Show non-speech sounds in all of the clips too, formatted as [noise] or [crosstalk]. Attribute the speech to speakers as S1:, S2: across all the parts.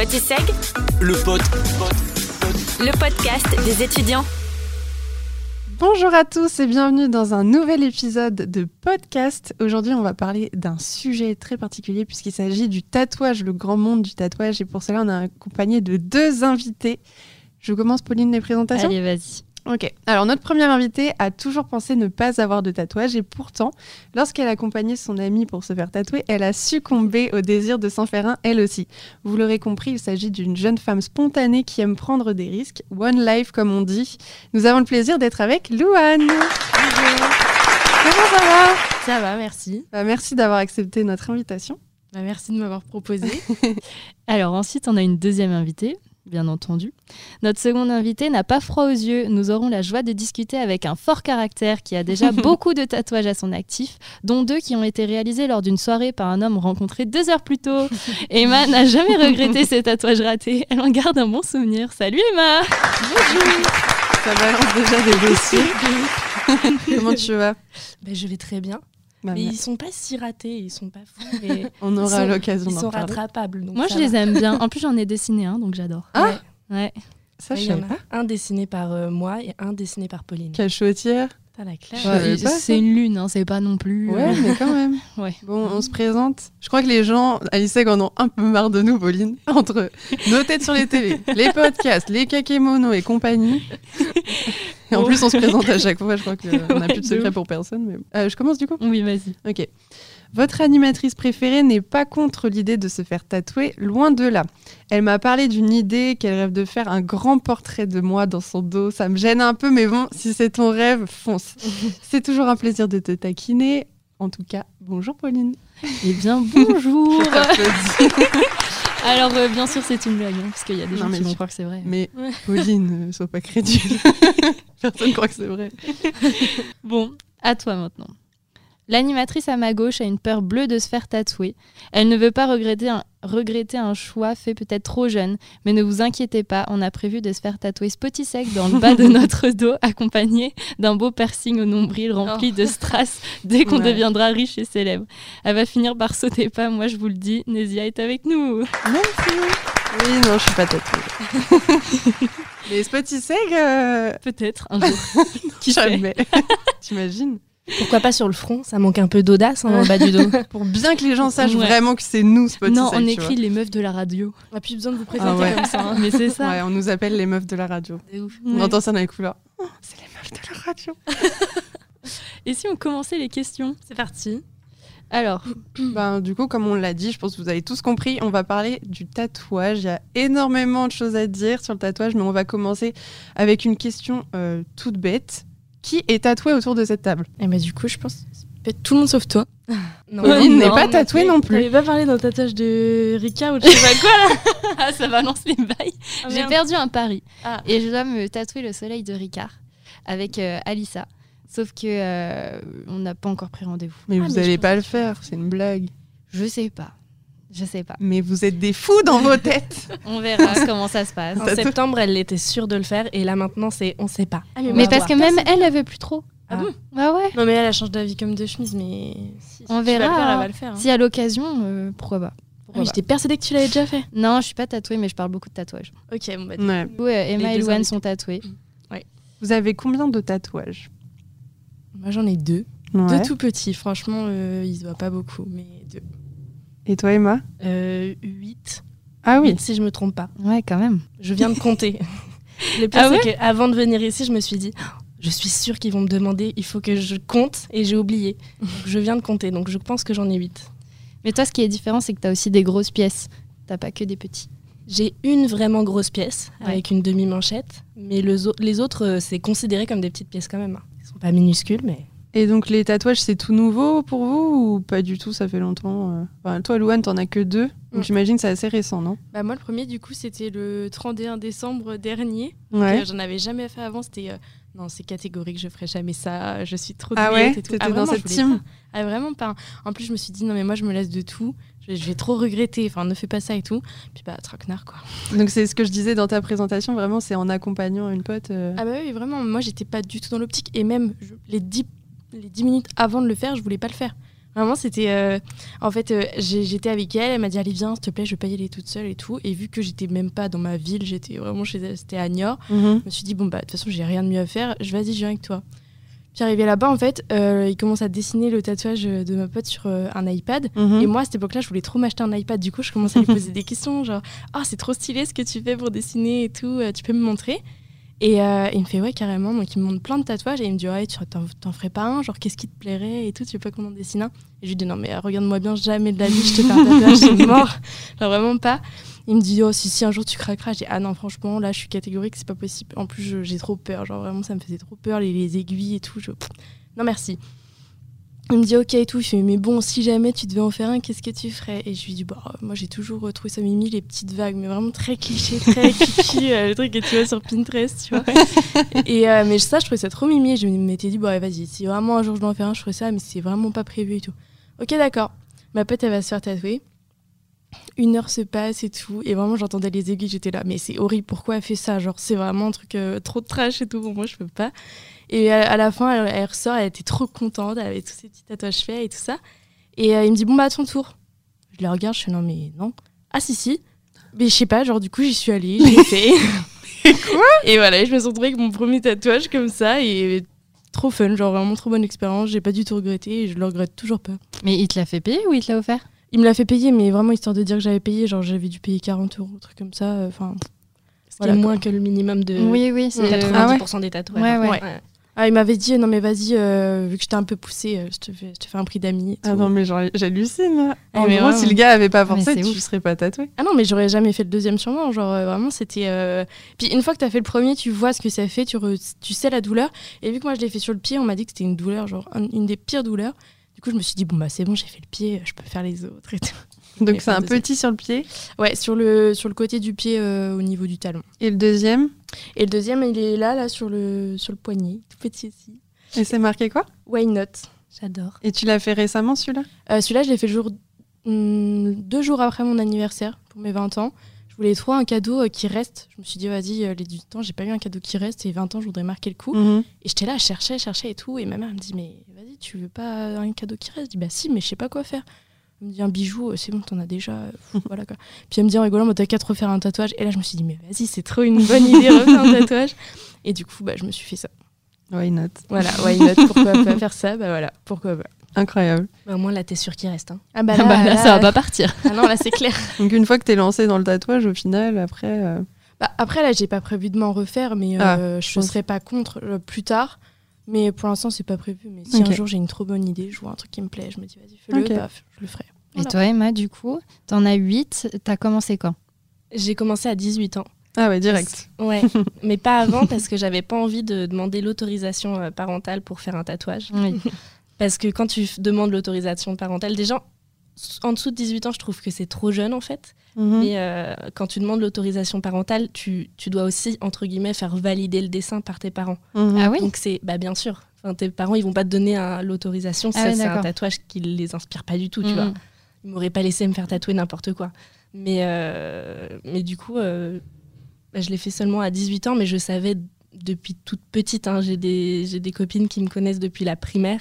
S1: Potiseg,
S2: Le pote.
S1: le podcast des étudiants.
S3: Bonjour à tous et bienvenue dans un nouvel épisode de podcast. Aujourd'hui, on va parler d'un sujet très particulier puisqu'il s'agit du tatouage, le grand monde du tatouage. Et pour cela, on a accompagné de deux invités. Je commence, Pauline, les présentations
S4: Allez, vas-y.
S3: Ok. Alors, notre première invitée a toujours pensé ne pas avoir de tatouage et pourtant, lorsqu'elle accompagnait son amie pour se faire tatouer, elle a succombé au désir de s'en faire un elle aussi. Vous l'aurez compris, il s'agit d'une jeune femme spontanée qui aime prendre des risques. One life, comme on dit. Nous avons le plaisir d'être avec Louane. Comment ça va
S4: Ça va, merci.
S3: Bah, Merci d'avoir accepté notre invitation.
S4: Bah, merci de m'avoir proposé. [laughs] Alors ensuite, on a une deuxième invitée, bien entendu. Notre seconde invitée n'a pas froid aux yeux. Nous aurons la joie de discuter avec un fort caractère qui a déjà [laughs] beaucoup de tatouages à son actif, dont deux qui ont été réalisés lors d'une soirée par un homme rencontré deux heures plus tôt. [laughs] Emma n'a jamais regretté ses tatouages ratés. Elle en garde un bon souvenir. Salut Emma
S3: Ça balance déjà des [laughs] dossiers. Comment tu vas?
S5: Ben, je vais très bien.
S3: Bah,
S5: mais ils sont pas si ratés, ils sont pas fous, mais [laughs]
S3: On aura
S5: ils sont-
S3: l'occasion
S5: ils
S3: d'en
S5: sont
S3: parler.
S5: rattrapables. donc
S4: Moi, je les aime bien. En plus, j'en ai dessiné un, donc j'adore.
S3: Ah
S4: Ouais.
S3: Ça,
S5: Ouais,
S3: je pas.
S5: un dessiné par euh, moi et un dessiné par Pauline.
S3: Quelle chaudière
S5: T'as la classe.
S4: C'est une lune, hein, c'est pas non plus.
S3: Ouais,
S4: euh,
S3: mais quand même. [laughs]
S4: Ouais.
S3: Bon, on se présente. Je crois que les gens à l'ISEG en ont un peu marre de nous, Pauline. [laughs] Entre nos têtes sur les télés, les podcasts, les kakémonos et compagnie. Et en
S4: Oh.
S3: plus, on se présente à chaque fois. Je crois qu'on n'a
S4: Ouais,
S3: plus de secret pour personne. Mais... Euh, je commence du coup
S4: Oui, vas-y.
S3: Ok. Votre animatrice préférée n'est pas contre l'idée de se faire tatouer, loin de là. Elle m'a parlé d'une idée qu'elle rêve de faire un grand portrait de moi dans son dos. Ça me gêne un peu, mais bon, si c'est ton rêve, fonce. [laughs] c'est toujours un plaisir de te taquiner. En tout cas, bonjour Pauline.
S4: Eh bien, bonjour. [laughs] [laughs] Alors, euh, bien sûr, c'est une blague, hein, parce qu'il y a des gens qui vont croire que c'est vrai.
S3: mais
S4: Ouais. [laughs]
S3: Pauline, euh, sois pas crédule. [laughs] Personne croit que c'est vrai.
S4: Bon, à toi maintenant. L'animatrice à ma gauche a une peur bleue de se faire tatouer. Elle ne veut pas regretter un, regretter un choix fait peut-être trop jeune, mais ne vous inquiétez pas, on a prévu de se faire tatouer Spotisec dans le bas de [laughs] notre dos, accompagné d'un beau piercing au nombril rempli de strass dès qu'on
S5: Ouais.
S4: deviendra riche et célèbre. Elle va finir par sauter pas, moi je vous le dis, Nézia est avec nous.
S3: Merci. Oui, non, je suis pas tatouée. [laughs] Mais Spotiseg, euh...
S4: Peut-être un jour. [laughs] Qui
S3: jamais. T'imagines?
S5: Pourquoi pas sur le front Ça manque un peu d'audace hein, en bas du dos. [laughs]
S3: Pour bien que les gens sachent
S4: Ouais.
S3: vraiment que c'est nous, Spotiseg.
S4: Non, on écrit les meufs de la radio.
S5: On a plus besoin de vous
S3: Ah ouais.
S5: comme ça. hein.
S4: Mais c'est ça.
S3: Ouais, on nous appelle les meufs de la radio.
S5: C'est ouf.
S3: On
S4: Ouais.
S3: entend ça dans les couloirs. Oh, c'est les meufs de la radio. [laughs]
S4: Et si on commençait les questions?
S5: C'est parti.
S4: Alors, [coughs]
S3: Ben, du coup, comme on l'a dit, je pense que vous avez tous compris, on va parler du tatouage. Il y a énormément de choses à dire sur le tatouage, mais on va commencer avec une question euh, toute bête. Qui est tatoué autour de cette table
S5: Et bah du coup, je pense que c'est peut-être tout le monde sauf toi. [laughs] Non.
S3: Pauline n'est
S4: non,
S3: pas
S4: mais
S3: tatouée non plus.
S5: T'avais pas parlé d'un tatouage de Rika ou de je sais pas quoi là [laughs]
S4: ah, ça balance les bails. J'ai
S5: merde.
S4: perdu un pari
S5: Ah.
S4: et je dois me tatouer le soleil de Ricard avec euh, Alissa. Sauf que euh, on n'a pas encore pris rendez-vous.
S3: Mais
S5: Ah,
S3: vous n'allez pas le faire, c'est une blague.
S4: Je sais pas. Je sais pas.
S3: Mais vous êtes des fous dans vos têtes. [laughs]
S4: On verra comment ça se passe.
S5: En septembre, elle était sûre de le faire et là maintenant, c'est on sait pas. On
S4: Mais parce que même elle, elle veut plus trop.
S5: Ah bon
S4: Bah ouais.
S5: Non mais elle, elle change d'avis comme de chemise, mais si,
S4: On
S5: si vas
S4: verra,
S5: le faire, elle va le faire. hein.
S4: Si à l'occasion, euh, pourquoi pas.
S5: Ah. J'étais persuadée que tu l'avais déjà fait.
S4: Non, je suis pas tatouée, mais je parle beaucoup de tatouages.
S5: Ok, bon bah.
S3: Ouais.
S4: Du coup, euh, Emma
S5: Les
S4: et Louane sont tatouées.
S3: Vous avez combien de tatouages?
S5: Moi j'en ai deux.
S3: Ouais.
S5: Deux tout petits, franchement, euh, ils se voient pas beaucoup, mais deux.
S3: Et toi, Emma
S5: Euh, huit.
S3: Ah oui.
S5: Si je me trompe pas.
S4: Ouais, quand même.
S5: Je viens de compter. [laughs] Le pire,
S4: Ah
S5: c'est
S4: ouais
S5: qu'avant de venir ici, je me suis dit, Oh, je suis sûre qu'ils vont me demander, il faut que je compte, et j'ai oublié. Donc, je viens de compter, donc je pense que j'en ai huit.
S4: Mais toi, ce qui est différent, c'est que t'as aussi des grosses pièces. T'as pas que des petits.
S5: J'ai une vraiment grosse pièce,
S4: Ouais.
S5: avec une demi-manchette, mais le les autres, euh, c'est considéré comme des petites pièces quand même. hein. Ils sont pas minuscules, mais...
S3: Et donc les tatouages, c'est tout nouveau pour vous ou pas du tout? Ça fait longtemps. euh? Enfin, toi, Louane, t'en as que deux. Donc j'imagine que c'est assez récent, non?
S6: Bah moi le premier du coup c'était le 31 décembre dernier.
S3: Ouais.
S6: Euh, J'en avais jamais fait avant, c'était euh, non c'est catégorique, je ferai jamais ça, je suis trop
S3: Ah ouais? T'étais
S6: Ah,
S3: dans
S6: vraiment,
S3: cette team?
S6: pas. Ah vraiment pas. En plus je me suis dit non mais moi je me laisse de tout, je, je vais trop regretter, enfin ne fais pas ça et tout. Puis bah traquenard quoi.
S3: Donc c'est ce que je disais dans ta présentation, vraiment, c'est en accompagnant une pote. euh,
S6: Ah bah oui vraiment, moi j'étais pas du tout dans l'optique et même je- les 10 les 10 minutes avant de le faire, je voulais pas le faire. Vraiment, c'était. euh, En fait, euh, j'étais avec elle, elle m'a dit Allez, viens, s'il te plaît, je vais pas y aller toute seule et tout. Et vu que j'étais même pas dans ma ville, j'étais vraiment chez elle, c'était à Niort,
S3: Mhm.
S6: je me suis dit Bon, bah, de toute façon, j'ai rien de mieux à faire, je vas-y, je viens avec toi. Puis arrivé là-bas, en fait, euh, il commence à dessiner le tatouage de ma pote sur un iPad.
S3: Mhm.
S6: Et moi, à cette époque-là, je voulais trop m'acheter un iPad. Du coup, je commençais à lui poser [laughs] des questions, genre Ah, c'est trop stylé ce que tu fais pour dessiner et tout, tu peux me montrer? Et euh, il me fait Ouais, carrément. Donc, il me montre plein de tatouages et il me dit Ouais, tu t'en, ferais pas un Genre, qu'est-ce qui te plairait et tout, tu veux pas qu'on en dessine un? Et je lui dis Non, mais euh, regarde-moi bien, jamais de la vie, je te fais un tatouage, c'est mort. [laughs] Genre, vraiment pas. Il me dit Oh, si, si, un jour tu craqueras. Dis Ah non, franchement, là, je suis catégorique, c'est pas possible. En plus, j'ai trop peur. Genre, vraiment, ça me faisait trop peur, les, les aiguilles et tout. Je... Non, merci. Il me dit ok et tout, je fais mais bon si jamais tu devais en faire un, qu'est-ce que tu ferais? Et je lui dis bah moi j'ai toujours euh, trouvé ça mimi les petites vagues, mais vraiment très cliché, très [laughs] kiki, euh, le truc que tu vois sur Pinterest, tu vois. et euh, mais ça je trouvais ça trop mimi, et je m'étais dit bah vas-y, si vraiment un jour je dois en faire un, je ferais ça, mais c'est vraiment pas prévu et tout. Ok d'accord, ma pote elle va se faire tatouer. Une heure se passe et tout, et vraiment j'entendais les aiguilles, j'étais là, mais c'est horrible, pourquoi elle fait ça? Genre c'est vraiment un truc euh, trop trash et tout, pour moi je peux pas. Et à, à la fin, elle, elle ressort, elle était trop contente, elle avait tous ses petits tatouages faits et tout ça. Et euh, il me dit, bon, bah, à ton tour. Je la regarde, je fais, non, mais non. Ah, si, si. Mais je sais pas, genre, du coup, j'y suis allée, j'ai fait. [laughs] Quoi Et voilà, je me suis retrouvée avec mon premier tatouage comme ça, et trop fun, genre, vraiment trop bonne expérience. J'ai pas du tout regretté, et je le regrette toujours pas.
S4: Mais il te l'a fait payer ou il te l'a offert?
S6: Il me l'a fait payer, mais vraiment, histoire de dire que j'avais payé, genre, j'avais dû payer 40 euros, un truc comme ça. euh, Enfin. Voilà, quoi.
S5: moins que le minimum de
S4: Oui, oui, c'est
S5: 90% des tatouages.
S4: Ouais, ouais.
S6: Ah, il m'avait dit, non, mais vas-y, euh, vu que je t'ai un peu poussé, euh, je, te fais, je te fais un prix d'amis.
S3: Ah non, mais genre, j'hallucine. En
S6: Ah, mais
S3: gros, si le gars avait pas forcé,
S4: c'est
S3: tu
S4: ouf.
S3: serais pas tatoué.
S6: Ah non, mais j'aurais jamais fait le deuxième sûrement. Genre, euh, vraiment, c'était. euh, Puis une fois que t'as fait le premier, tu vois ce que ça fait, tu, re- tu sais la douleur. Et vu que moi, je l'ai fait sur le pied, on m'a dit que c'était une douleur, genre un- une des pires douleurs. Du coup, je me suis dit, bon, bah c'est bon, j'ai fait le pied, je peux faire les autres et tout.
S3: Donc c'est un petit sur le pied.
S6: Ouais, sur le, sur le côté du pied euh, au niveau du talon.
S3: Et le deuxième
S6: Et le deuxième, il est là, là, sur le, sur le poignet, tout petit aussi.
S3: Et c'est marqué quoi?
S6: Why not?
S5: J'adore.
S3: Et tu l'as fait récemment celui-là?
S6: Euh, Celui-là, je l'ai fait le jour, hum, deux jours après mon anniversaire, pour mes 20 ans. Je voulais trop un cadeau euh, qui reste. Je me suis dit, vas-y, euh, les 18 ans, j'ai pas eu un cadeau qui reste. Et 20 ans, je voudrais marquer le coup.
S3: Mhm.
S6: Et j'étais là, je cherchais, je cherchais et tout. Et ma mère me dit, mais vas-y, tu veux pas un cadeau qui reste? Je dis, bah si, mais je sais pas quoi faire. Elle me dit, un bijou, euh, c'est bon, t'en as déjà. euh, [laughs] voilà quoi. Puis elle me dit en rigolant, bah, t'as qu'à te refaire un tatouage. Et là, je me suis dit, mais vas-y, c'est trop une bonne idée, [laughs] refaire un tatouage. Et du coup, bah, je me suis fait ça.
S3: Why not?
S6: Voilà, why not? Pourquoi pas faire ça? Bah voilà, pourquoi pas.
S3: Incroyable.
S5: Bah, au moins, là, t'es sûr qu'il reste. Hein.
S6: Ah bah [laughs]
S4: Ah bah là, ça va pas partir.
S6: Ah non, là, c'est clair.
S3: Donc une fois que t'es lancé dans le tatouage, au final, après. euh,
S6: Bah, après, là, j'ai pas prévu de m'en refaire, mais
S3: Ah,
S6: euh, je
S3: pense.
S6: serais pas contre euh, plus tard. Mais pour l'instant, c'est pas prévu. Mais si un jour j'ai une trop bonne idée, je vois un truc qui me plaît, je me dis, vas-y, fais-le,
S3: Ok.
S6: paf, je le ferai.
S4: Et toi, Emma, du coup, t'en as 8. T'as commencé quand?
S5: J'ai commencé à 18 ans.
S3: Ah ouais, direct.
S5: Ouais, [laughs] mais pas avant parce que j'avais pas envie de demander l'autorisation euh, parentale pour faire un tatouage.
S4: Oui.
S5: Parce que quand tu demandes l'autorisation parentale, déjà, s- en dessous de 18 ans, je trouve que c'est trop jeune en fait.
S3: Mhm.
S5: Mais euh, quand tu demandes l'autorisation parentale, tu, tu dois aussi, entre guillemets, faire valider le dessin par tes parents.
S3: Mhm.
S4: Ah oui
S5: Donc c'est, bah bien sûr, enfin, tes parents, ils vont pas te donner un- l'autorisation si
S4: Ah ouais,
S5: c'est un tatouage qui les inspire pas du tout, tu
S4: Mhm.
S5: vois. Ils m'auraient pas laissé me faire tatouer n'importe quoi. Mais, euh, mais du coup, euh, bah, je l'ai fait seulement à 18 ans, mais je savais depuis toute petite. hein, j'ai, des, j'ai des copines qui me connaissent depuis la primaire.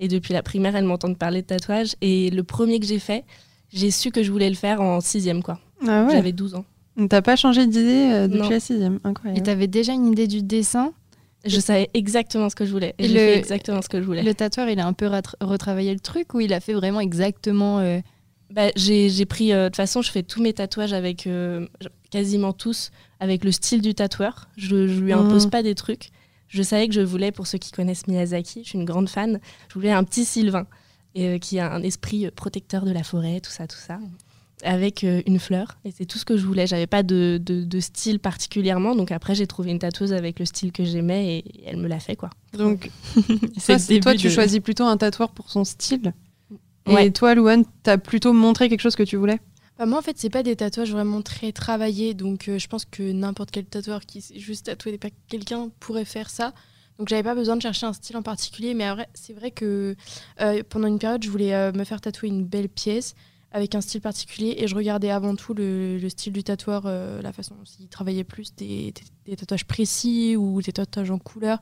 S5: Et depuis la primaire, elles m'entendent parler de tatouage. Et le premier que j'ai fait, j'ai su que je voulais le faire en sixième, quoi.
S3: Ah ouais.
S5: J'avais 12 ans.
S3: T'as pas changé d'idée euh, depuis
S5: Non.
S3: la sixième.
S4: Et
S3: Incroyable.
S4: t'avais déjà une idée du dessin?
S5: Je savais exactement ce que je voulais. Et
S4: Et
S5: j'ai
S4: le-
S5: fait exactement ce que je voulais.
S4: Le tatoueur, il a un peu retravaillé le truc ou il a fait vraiment exactement. euh,
S5: Bah, j'ai j'ai pris. euh, De toute façon, je fais tous mes tatouages avec. euh, quasiment tous avec le style du tatoueur. Je, je lui impose
S3: Mhm.
S5: pas des trucs. Je savais que je voulais, pour ceux qui connaissent Miyazaki, je suis une grande fan, je voulais un petit Sylvain euh, qui a un esprit euh, protecteur de la forêt, tout ça, tout ça, avec euh, une fleur. Et c'est tout ce que je voulais. J'avais pas de, de- de style particulièrement. Donc après, j'ai trouvé une tatoueuse avec le style que j'aimais et elle me l'a fait, quoi.
S3: Donc, [laughs]
S5: C'est
S3: toi, toi, tu choisis plutôt un tatoueur pour son style.
S5: Ouais.
S3: Et toi, Louane, t'as plutôt montré quelque chose que tu voulais?
S6: Bah, moi, en fait, c'est pas des tatouages vraiment très travaillés. Donc, euh, je pense que n'importe quel tatoueur qui sait juste pa- quelqu'un pourrait faire ça. Donc, j'avais pas besoin de chercher un style en particulier. Mais c'est vrai que euh, pendant une période, je voulais euh, me faire tatouer une belle pièce avec un style particulier. Et je regardais avant tout le, le style du tatoueur, la façon s'il travaillait plus des, tatouages précis ou des tatouages en couleur.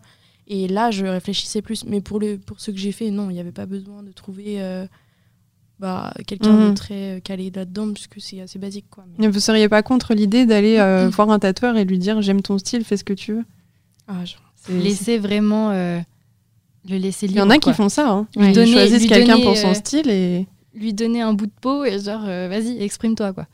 S6: Et là, je réfléchissais plus. Mais pour, le, pour ce que j'ai fait, non, il n'y avait pas besoin de trouver. Bah, quelqu'un
S3: Mhm.
S6: de très euh, calé là-dedans, puisque c'est assez basique. Quoi. Mais-
S3: Vous seriez pas contre l'idée d'aller euh,
S6: Mhm.
S3: voir un tatoueur et lui dire j'aime ton style, fais ce que tu veux?
S6: Ah,
S4: Laisser vraiment euh, le laisser
S3: Il
S4: libre.
S3: y en a qui font ça. Hein.
S4: Lui
S3: Ils
S4: donner-
S3: choisissent quelqu'un pour son
S4: euh,
S3: style et.
S4: Lui donner un bout de peau et genre, euh, vas-y, exprime-toi quoi.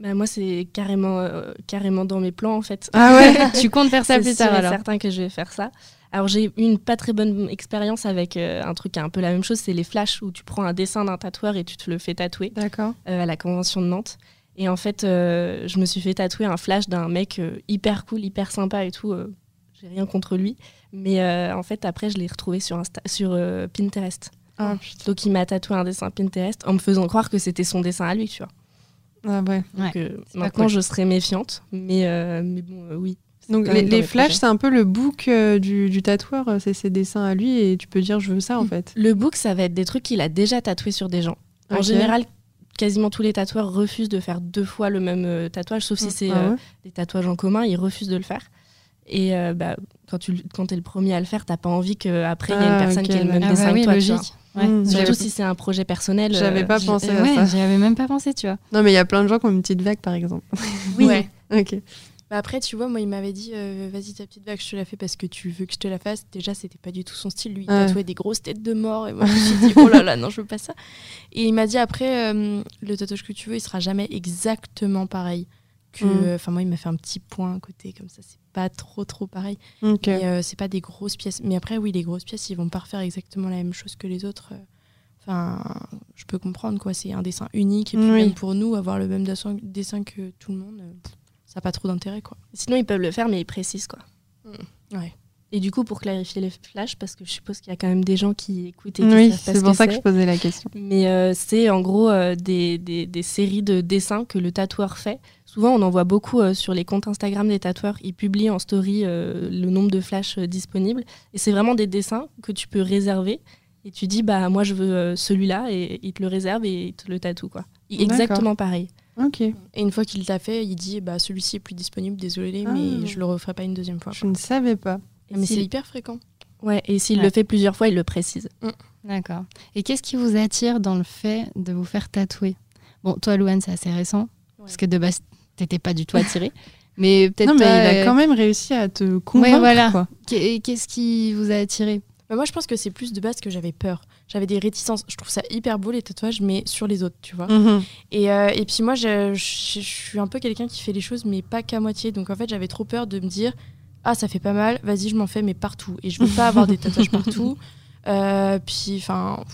S5: Bah, moi, c'est carrément, euh, carrément dans mes plans, en fait.
S3: Ah ouais [laughs]
S4: tu comptes faire ça
S5: C'est
S4: plus tard alors.
S5: certain que je vais faire ça. Alors, j'ai eu une pas très bonne expérience avec euh, un truc qui est un peu la même chose, c'est les flashs où tu prends un dessin d'un tatoueur et tu te le fais tatouer
S3: D'accord.
S5: euh, à la convention de Nantes. Et en fait, je me suis fait tatouer un flash d'un mec hyper cool, hyper sympa et tout. j'ai rien contre lui. Mais en fait, après, je l'ai retrouvé sur, Insta- sur Pinterest.
S3: Ah.
S5: Donc, il m'a tatoué un dessin Pinterest en me faisant croire que c'était son dessin à lui, tu vois.
S3: Ah ouais.
S5: Donc, euh, maintenant,
S4: cool.
S5: je serais méfiante. Mais, euh, mais bon, euh, oui.
S3: Donc les, les flashs, c'est un peu le book euh, du, du tatoueur, c'est ses dessins à lui et tu peux dire je veux ça en
S5: Mm.
S3: fait.
S5: Le book, ça va être des trucs qu'il a déjà tatoués sur des gens. En général, quasiment tous les tatoueurs refusent de faire deux fois le même euh, tatouage, sauf si c'est
S3: Ah
S5: euh, des tatouages en commun, ils refusent de le faire. Et bah, quand tu quand es le premier à le faire, t'as pas envie qu'après, il y ait
S3: Ah,
S5: une personne
S3: ok,
S5: qui ait le même
S4: Ah
S5: dessin
S4: bah
S5: que
S4: oui,
S5: toi. Tu vois.
S4: logique. Ouais.
S3: Mm,
S5: Surtout si c'est un projet personnel.
S3: J'avais
S5: euh,
S3: pas pensé à
S4: ouais,
S3: ça.
S4: j'y avais même pas pensé, tu vois.
S3: Non mais il y a plein de gens qui ont une petite vague par exemple. [laughs]
S5: Oui.
S6: Ouais.
S3: ok.
S6: Bah après, tu vois, moi, il m'avait dit euh, vas-y, ta petite vague, je te la fais parce que tu veux que je te la fasse. Déjà, c'était pas du tout son style. Lui, il
S3: Ouais.
S6: tatouait des grosses têtes de mort. Et moi, je me suis dit oh là là, non, je veux pas ça. Et il m'a dit après, euh, le tatouage que tu veux, il sera jamais exactement pareil. Que,
S3: Mm.
S6: Enfin, moi, il m'a fait un petit point à côté, comme ça, c'est pas trop, trop pareil. Euh, c'est pas des grosses pièces. Mais après, oui, les grosses pièces, ils vont pas refaire exactement la même chose que les autres. Enfin, je peux comprendre, quoi. C'est un dessin unique. Et puis,
S3: Oui.
S6: même pour nous, avoir le même dessin, dessin que tout le monde, euh, ça n'a pas trop d'intérêt, quoi.
S5: Sinon, ils peuvent le faire, mais ils précisent quoi.
S6: Ouais.
S5: Et du coup, pour clarifier les flashs, parce que je suppose qu'il y a quand même des gens qui écoutent et qui
S3: Oui, c'est
S5: ce
S3: pour ça que je posais la question.
S5: Mais euh, c'est en gros euh, des, des- des séries de dessins que le tatoueur fait. Souvent, on en voit beaucoup euh, sur les comptes Instagram des tatoueurs. Ils publient en story le nombre de flashs disponibles. Et c'est vraiment des dessins que tu peux réserver. Et tu dis, bah moi, je veux celui-là. Et il te le réserve et il te le tatoue. Quoi. Exactement pareil.
S3: Ok.
S6: Et une fois qu'il t'a fait, il dit bah celui-ci est plus disponible, désolé,
S3: Ah.
S6: mais je le referai pas une deuxième fois.
S3: Je ne savais pas.
S5: Et
S6: Mais c'est hyper fréquent.
S5: Ouais, et s'il
S4: Ouais.
S5: le fait plusieurs fois, il le précise.
S4: D'accord. Et qu'est-ce qui vous attire dans le fait de vous faire tatouer? Bon, toi, Louane, c'est assez récent, parce que de base, t'étais pas du tout attirée. [laughs] mais peut-être
S3: Non mais
S4: toi,
S3: il a
S4: euh,
S3: quand même réussi à te convaincre.
S4: voilà.
S3: quoi.
S4: qu'est- Qu'est-ce qui vous a attiré
S6: Bah, moi, je pense que c'est plus de base que j'avais peur. J'avais des réticences. Je trouve ça hyper beau les tatouages, mais sur les autres, tu vois.
S3: Mhm.
S6: Et, euh, et puis moi, je, je- je suis un peu quelqu'un qui fait les choses, mais pas qu'à moitié. Donc en fait, j'avais trop peur de me dire ah ça fait pas mal, vas-y je m'en fais mais partout. Et je veux pas avoir des [laughs] tatouages partout. Euh, puis enfin,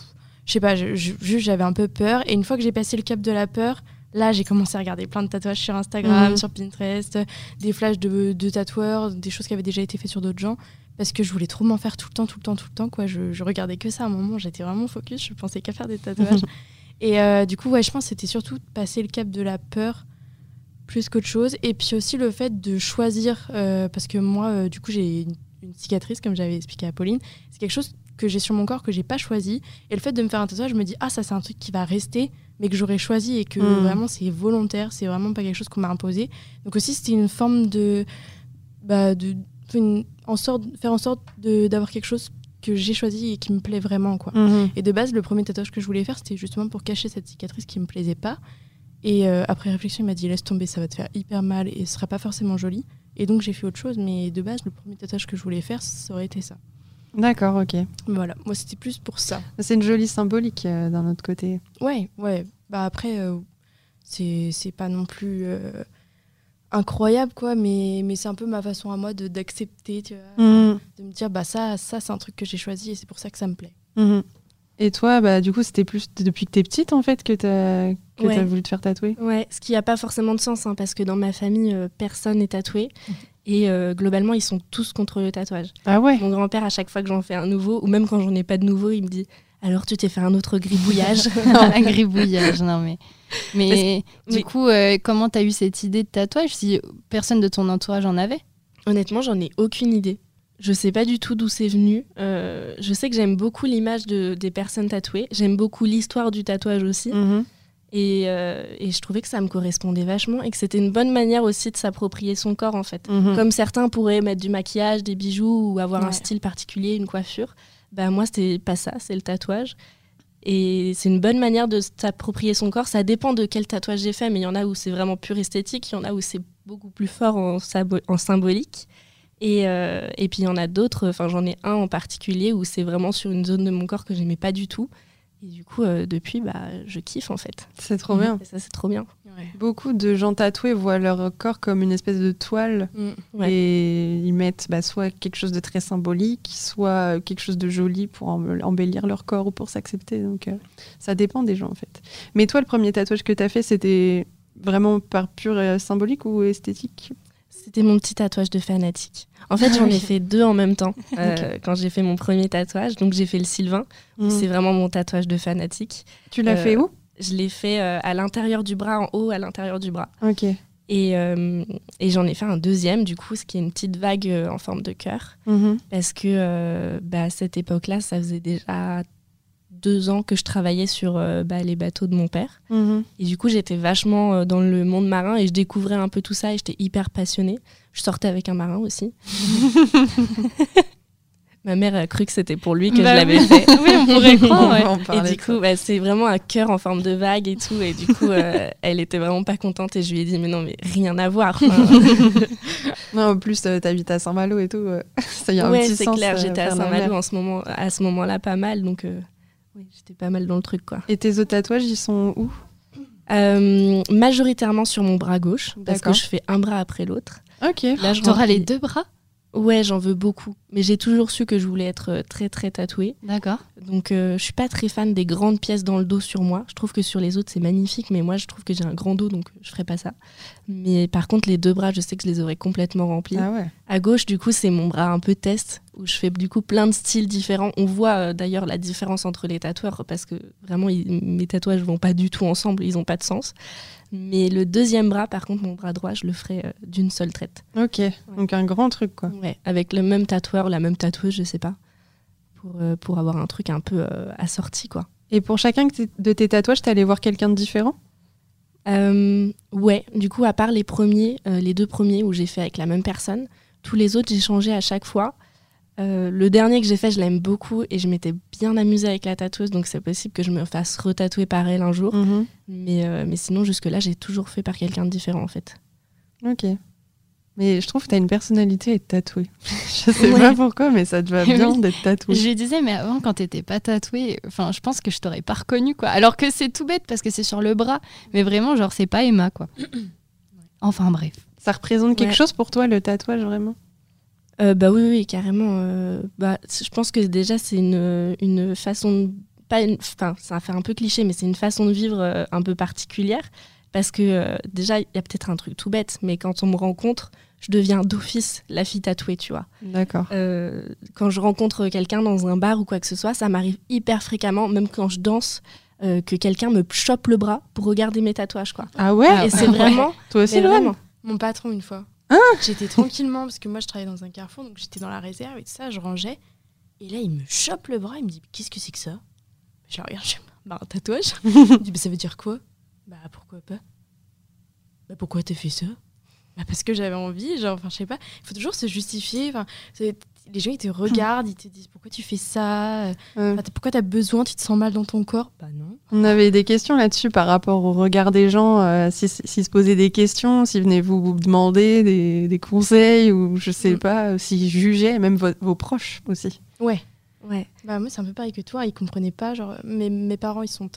S6: je sais pas, juste j'avais un peu peur. Et une fois que j'ai passé le cap de la peur, là j'ai commencé à regarder plein de tatouages sur Instagram,
S3: Mhm.
S6: sur Pinterest, des flashs de, de tatoueurs, des choses qui avaient déjà été faites sur d'autres gens. Parce que je voulais trop m'en faire tout le temps, tout le temps, tout le temps. Quoi. Je, je regardais que ça à un moment, j'étais vraiment focus, je pensais qu'à faire des tatouages. [laughs] Et euh, du coup, ouais, je pense que c'était surtout de passer le cap de la peur plus qu'autre chose. Et puis aussi le fait de choisir, euh, parce que moi, euh, du coup, j'ai une, une cicatrice, comme j'avais expliqué à Pauline. C'est quelque chose que j'ai sur mon corps que j'ai pas choisi. Et le fait de me faire un tatouage, je me dis, ah, ça, c'est un truc qui va rester, mais que j'aurais choisi et que
S3: Mm.
S6: vraiment, c'est volontaire, c'est vraiment pas quelque chose qu'on m'a imposé. Donc aussi, c'était une forme de. Bah, de une- en sorte, faire en sorte de- d'avoir quelque chose que j'ai choisi et qui me plaît vraiment, quoi.
S3: Mhm.
S6: Et de base, le premier tatouage que je voulais faire, c'était justement pour cacher cette cicatrice qui me plaisait pas. Et euh, après réflexion, il m'a dit laisse tomber, ça va te faire hyper mal et ce sera pas forcément joli. Et donc j'ai fait autre chose, mais de base, le premier tatouage que je voulais faire, ça aurait été ça.
S3: D'accord, ok.
S6: Voilà, moi c'était plus pour ça.
S3: C'est une jolie symbolique euh, d'un autre côté.
S6: Ouais, ouais. Bah après, euh, c'est pas non plus euh, incroyable, quoi, mais, mais c'est un peu ma façon à moi de- d'accepter, tu vois,
S3: Mhm.
S6: de me dire bah ça, ça c'est un truc que j'ai choisi et c'est pour ça que ça me plaît.
S3: Mhm. Et toi, bah, du coup, c'était plus depuis que t'es petite en fait que t'as que
S5: Ouais.
S3: t'as voulu te faire tatouer?
S5: Ouais, ce qui n'a pas forcément de sens, hein, parce que dans ma famille, euh, personne n'est tatoué. [laughs] Et euh, globalement, ils sont tous contre le tatouage.
S3: Ah ouais?
S5: Mon grand-père, à chaque fois que j'en fais un nouveau, ou même quand j'en ai pas de nouveau, il me dit Alors, tu t'es fait un autre gribouillage [laughs] [laughs]
S4: Un gribouillage, non mais. Mais du
S5: mais-
S4: coup, euh, comment t'as eu cette idée de tatouage si personne de ton entourage en avait?
S5: Honnêtement, j'en ai aucune idée. Je sais pas du tout d'où c'est venu. Euh, je sais que j'aime beaucoup l'image de, des personnes tatouées. J'aime beaucoup l'histoire du tatouage aussi.
S3: Mhm.
S5: Et, euh, et je trouvais que ça me correspondait vachement et que c'était une bonne manière aussi de s'approprier son corps en fait.
S3: Mhm.
S5: Comme certains pourraient mettre du maquillage, des bijoux ou avoir un style particulier, une coiffure. Bah moi, c'était pas ça, c'est le tatouage. Et c'est une bonne manière de s'approprier son corps. Ça dépend de quel tatouage j'ai fait, mais il y en a où c'est vraiment pur esthétique, il y en a où c'est beaucoup plus fort en, en symbolique. Et, euh, et, puis il y en a d'autres, enfin j'en ai un en particulier où c'est vraiment sur une zone de mon corps que j'aimais pas du tout. Et du coup, euh, depuis, bah, je kiffe en fait.
S3: C'est trop bien.
S5: Et ça, c'est trop bien.
S3: Beaucoup de gens tatoués voient leur corps comme une espèce de toile mm. et ils mettent bah, soit quelque chose de très symbolique, soit quelque chose de joli pour embellir leur corps ou pour s'accepter. Donc euh, ça dépend des gens en fait. Mais toi, le premier tatouage que tu as fait, c'était vraiment par pur euh, symbolique ou esthétique?
S5: C'était mon petit tatouage de fanatique. En fait, j'en ai fait deux en même temps [laughs] euh, quand j'ai fait mon premier tatouage. Donc, j'ai fait le Sylvain. Mm. C'est vraiment mon tatouage de fanatique.
S3: Tu l'as fait où?
S5: Je l'ai fait euh, à l'intérieur du bras, en haut, à l'intérieur du bras.
S3: Ok.
S5: Et, euh, et j'en ai fait un deuxième, du coup, ce qui est une petite vague en forme de cœur. Mm-hmm. Parce que bah, à cette époque-là, ça faisait déjà deux ans que je travaillais sur bah, les bateaux de mon père. Mm-hmm. Et du coup, j'étais vachement dans le monde marin et je découvrais un peu tout ça et j'étais hyper passionnée. Je sortais avec un marin aussi. [laughs] Ma mère a cru que c'était pour lui que
S4: bah
S5: je l'avais fait.
S4: oui, on pourrait [laughs] croire.
S5: Et du coup, bah, c'est vraiment un cœur en forme de vague et tout. Et du coup, euh, [laughs] elle était vraiment pas contente. Et je lui ai dit, mais non, mais rien à voir.
S3: non, en plus, euh, t'habites à Saint-Malo et tout.
S5: ça y a ouais, c'est clair. Euh, J'étais à Saint-Malo en ce moment, à ce moment-là pas mal. Donc, oui, j'étais pas mal dans le truc. quoi.
S3: Et tes autres tatouages, ils sont où
S5: Majoritairement sur mon bras gauche. Parce que je fais un bras après l'autre.
S3: Ok.
S4: Là, T'auras les deux bras
S5: Ouais, j'en veux beaucoup. Mais j'ai toujours su que je voulais être euh, très très tatouée.
S4: D'accord.
S5: Donc euh, je suis pas très fan des grandes pièces dans le dos sur moi. Je trouve que sur les autres c'est magnifique, mais moi je trouve que j'ai un grand dos donc je ferai pas ça. Mais par contre les deux bras, je sais que je les aurais complètement remplis.
S3: Ah ouais.
S5: À gauche du coup c'est mon bras un peu test où je fais du coup plein de styles différents. On voit euh, d'ailleurs la différence entre les tatoueurs parce que vraiment mes tatouages vont pas du tout ensemble, ils ont pas de sens. Mais le deuxième bras, par contre, mon bras droit, je le ferai euh, d'une seule traite.
S3: Ok, donc un grand truc, quoi.
S5: Ouais, avec le même tatoueur, la même tatoueuse, je sais pas, pour, euh, pour avoir un truc un peu euh, assorti, quoi.
S3: Et pour chacun de tes tatouages, t'es allé voir quelqu'un de différent?
S5: Ouais, du coup, à part les premiers, les deux premiers où j'ai fait avec la même personne, tous les autres, j'ai changé à chaque fois. Euh, le dernier que j'ai fait, je l'aime beaucoup et je m'étais bien amusée avec la tatoueuse, donc c'est possible que je me fasse retatouer par elle un jour. Mhm. mais, euh, mais sinon, jusque-là, j'ai toujours fait par quelqu'un de différent en fait.
S3: Ok. Mais je trouve que tu as une personnalité à être tatouée. [laughs] je sais pas pourquoi, mais ça te va [laughs] bien d'être tatouée.
S4: Je lui disais, mais avant, quand t'étais pas tatouée, enfin, je pense que je t'aurais pas reconnue, quoi. Alors que c'est tout bête parce que c'est sur le bras, mais vraiment, genre, c'est pas Emma, quoi. [clears throat] enfin, bref.
S3: Ça représente quelque chose pour toi, le tatouage, vraiment?
S5: Euh, bah oui, oui, carrément. Euh, bah, je pense que déjà, c'est une, une façon. Pas enfin, ça fait un peu cliché, mais c'est une façon de vivre euh, un peu particulière. Parce que déjà, il y a peut-être un truc tout bête, mais quand on me rencontre, je deviens d'office la fille tatouée, tu vois.
S3: D'accord.
S5: quand je rencontre quelqu'un dans un bar ou quoi que ce soit, ça m'arrive hyper fréquemment, même quand je danse, que quelqu'un me chope le bras pour regarder mes tatouages, quoi.
S3: Ah ouais?
S5: Et c'est vraiment.
S3: Toi aussi, vraiment.
S6: Mon patron, une fois.
S3: Hein
S6: j'étais tranquillement, parce que moi je travaillais dans un carrefour, donc j'étais dans la réserve et tout ça, je rangeais. Et là, il me chope le bras, il me dit Qu'est-ce que c'est que ça? Je regarde, je bah, un tatouage. il me dit bah, Ça veut dire quoi? Bah pourquoi pas? Bah pourquoi t'as fait ça? Bah parce que j'avais envie, genre, enfin, je sais pas, il faut toujours se justifier. Enfin, les gens, ils te regardent, ils te disent pourquoi tu fais ça? Euh, Pourquoi tu as besoin Tu te sens mal dans ton corps? Bah non.
S3: On avait des questions là-dessus par rapport au regard des gens, euh, s'ils si, se posaient des questions, s'ils venaient vous demander des, des, conseils ou je sais mm. pas, s'ils jugeaient, même vos proches aussi.
S6: Ouais. Ouais. Bah moi, c'est un peu pareil que toi, ils comprenaient pas. Genre, mes, mes parents, ils sont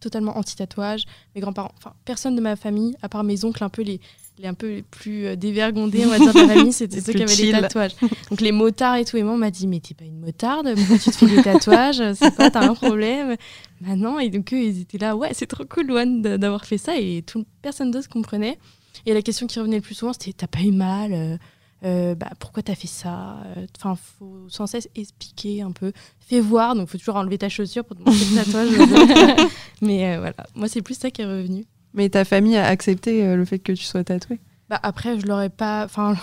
S6: totalement anti-tatouage. Mes grands-parents, enfin, personne de ma famille, à part mes oncles, un peu les les un peu plus euh, dévergondés, on va dire, de la famille, c'était [laughs] ceux qui avaient des tatouages. Donc les motards et tout. Et moi, on m'a dit, mais t'es pas une motarde, pourquoi tu te fais des tatouages? C'est pas, t'as un problème? Bah non. Et donc, eux, ils étaient là, ouais, c'est trop cool, Loane, d'avoir fait ça. Et tout, personne d'autre comprenait. Et la question qui revenait le plus souvent, c'était, t'as pas eu mal? Euh, euh, bah, pourquoi t'as fait ça? Enfin, faut sans cesse expliquer un peu. Fais voir, donc faut toujours enlever ta chaussure pour te montrer le tatouage. [laughs] Mais voilà, moi, c'est plus ça qui est revenu.
S3: Mais ta famille a accepté euh, le fait que tu sois tatouée
S6: bah Après, je l'aurais pas. Enfin,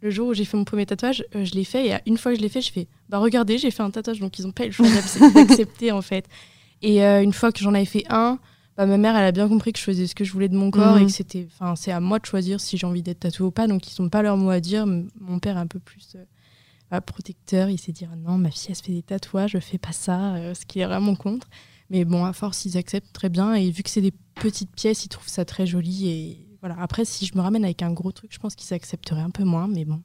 S6: le jour où j'ai fait mon premier tatouage, euh, je l'ai fait. Et une fois que je l'ai fait, je fais Bah regardez, j'ai fait un tatouage. Donc ils ont pas eu le choix [laughs] d'accepter en fait. Et euh, une fois que j'en avais fait un, bah, ma mère, elle a bien compris que je faisais ce que je voulais de mon corps et mhm. que c'était. Enfin, c'est à moi de choisir si j'ai envie d'être tatouée ou pas. Donc ils n'ont pas leur mot à dire. Mon père est un peu plus. Bah, protecteur, il s'est dit ah non, ma fille elle se fait des tatouages, je fais pas ça, ce qui est vraiment contre. Mais bon, à force, ils acceptent très bien. Et vu que c'est des petites pièces, ils trouvent ça très joli. Et voilà. Après, si je me ramène avec un gros truc, je pense qu'ils accepteraient un peu moins. Mais bon,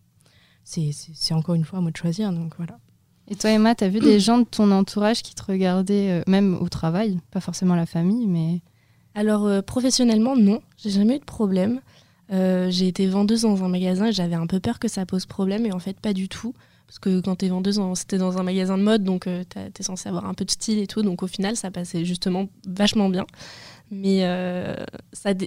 S6: c'est encore une fois à moi de choisir. Donc voilà.
S4: Et toi, Emma, tu as vu des gens de ton entourage qui te regardaient, euh, même au travail, pas forcément la famille, mais.
S5: Alors, euh, professionnellement, non. J'ai jamais eu de problème. Euh, j'ai été vendeuse dans un magasin et j'avais un peu peur que ça pose problème. Et en fait, pas du tout. Parce que quand tu es vendeuse, c'était dans un magasin de mode, donc tu es censé avoir un peu de style et tout. Donc au final, ça passait justement vachement bien. Mais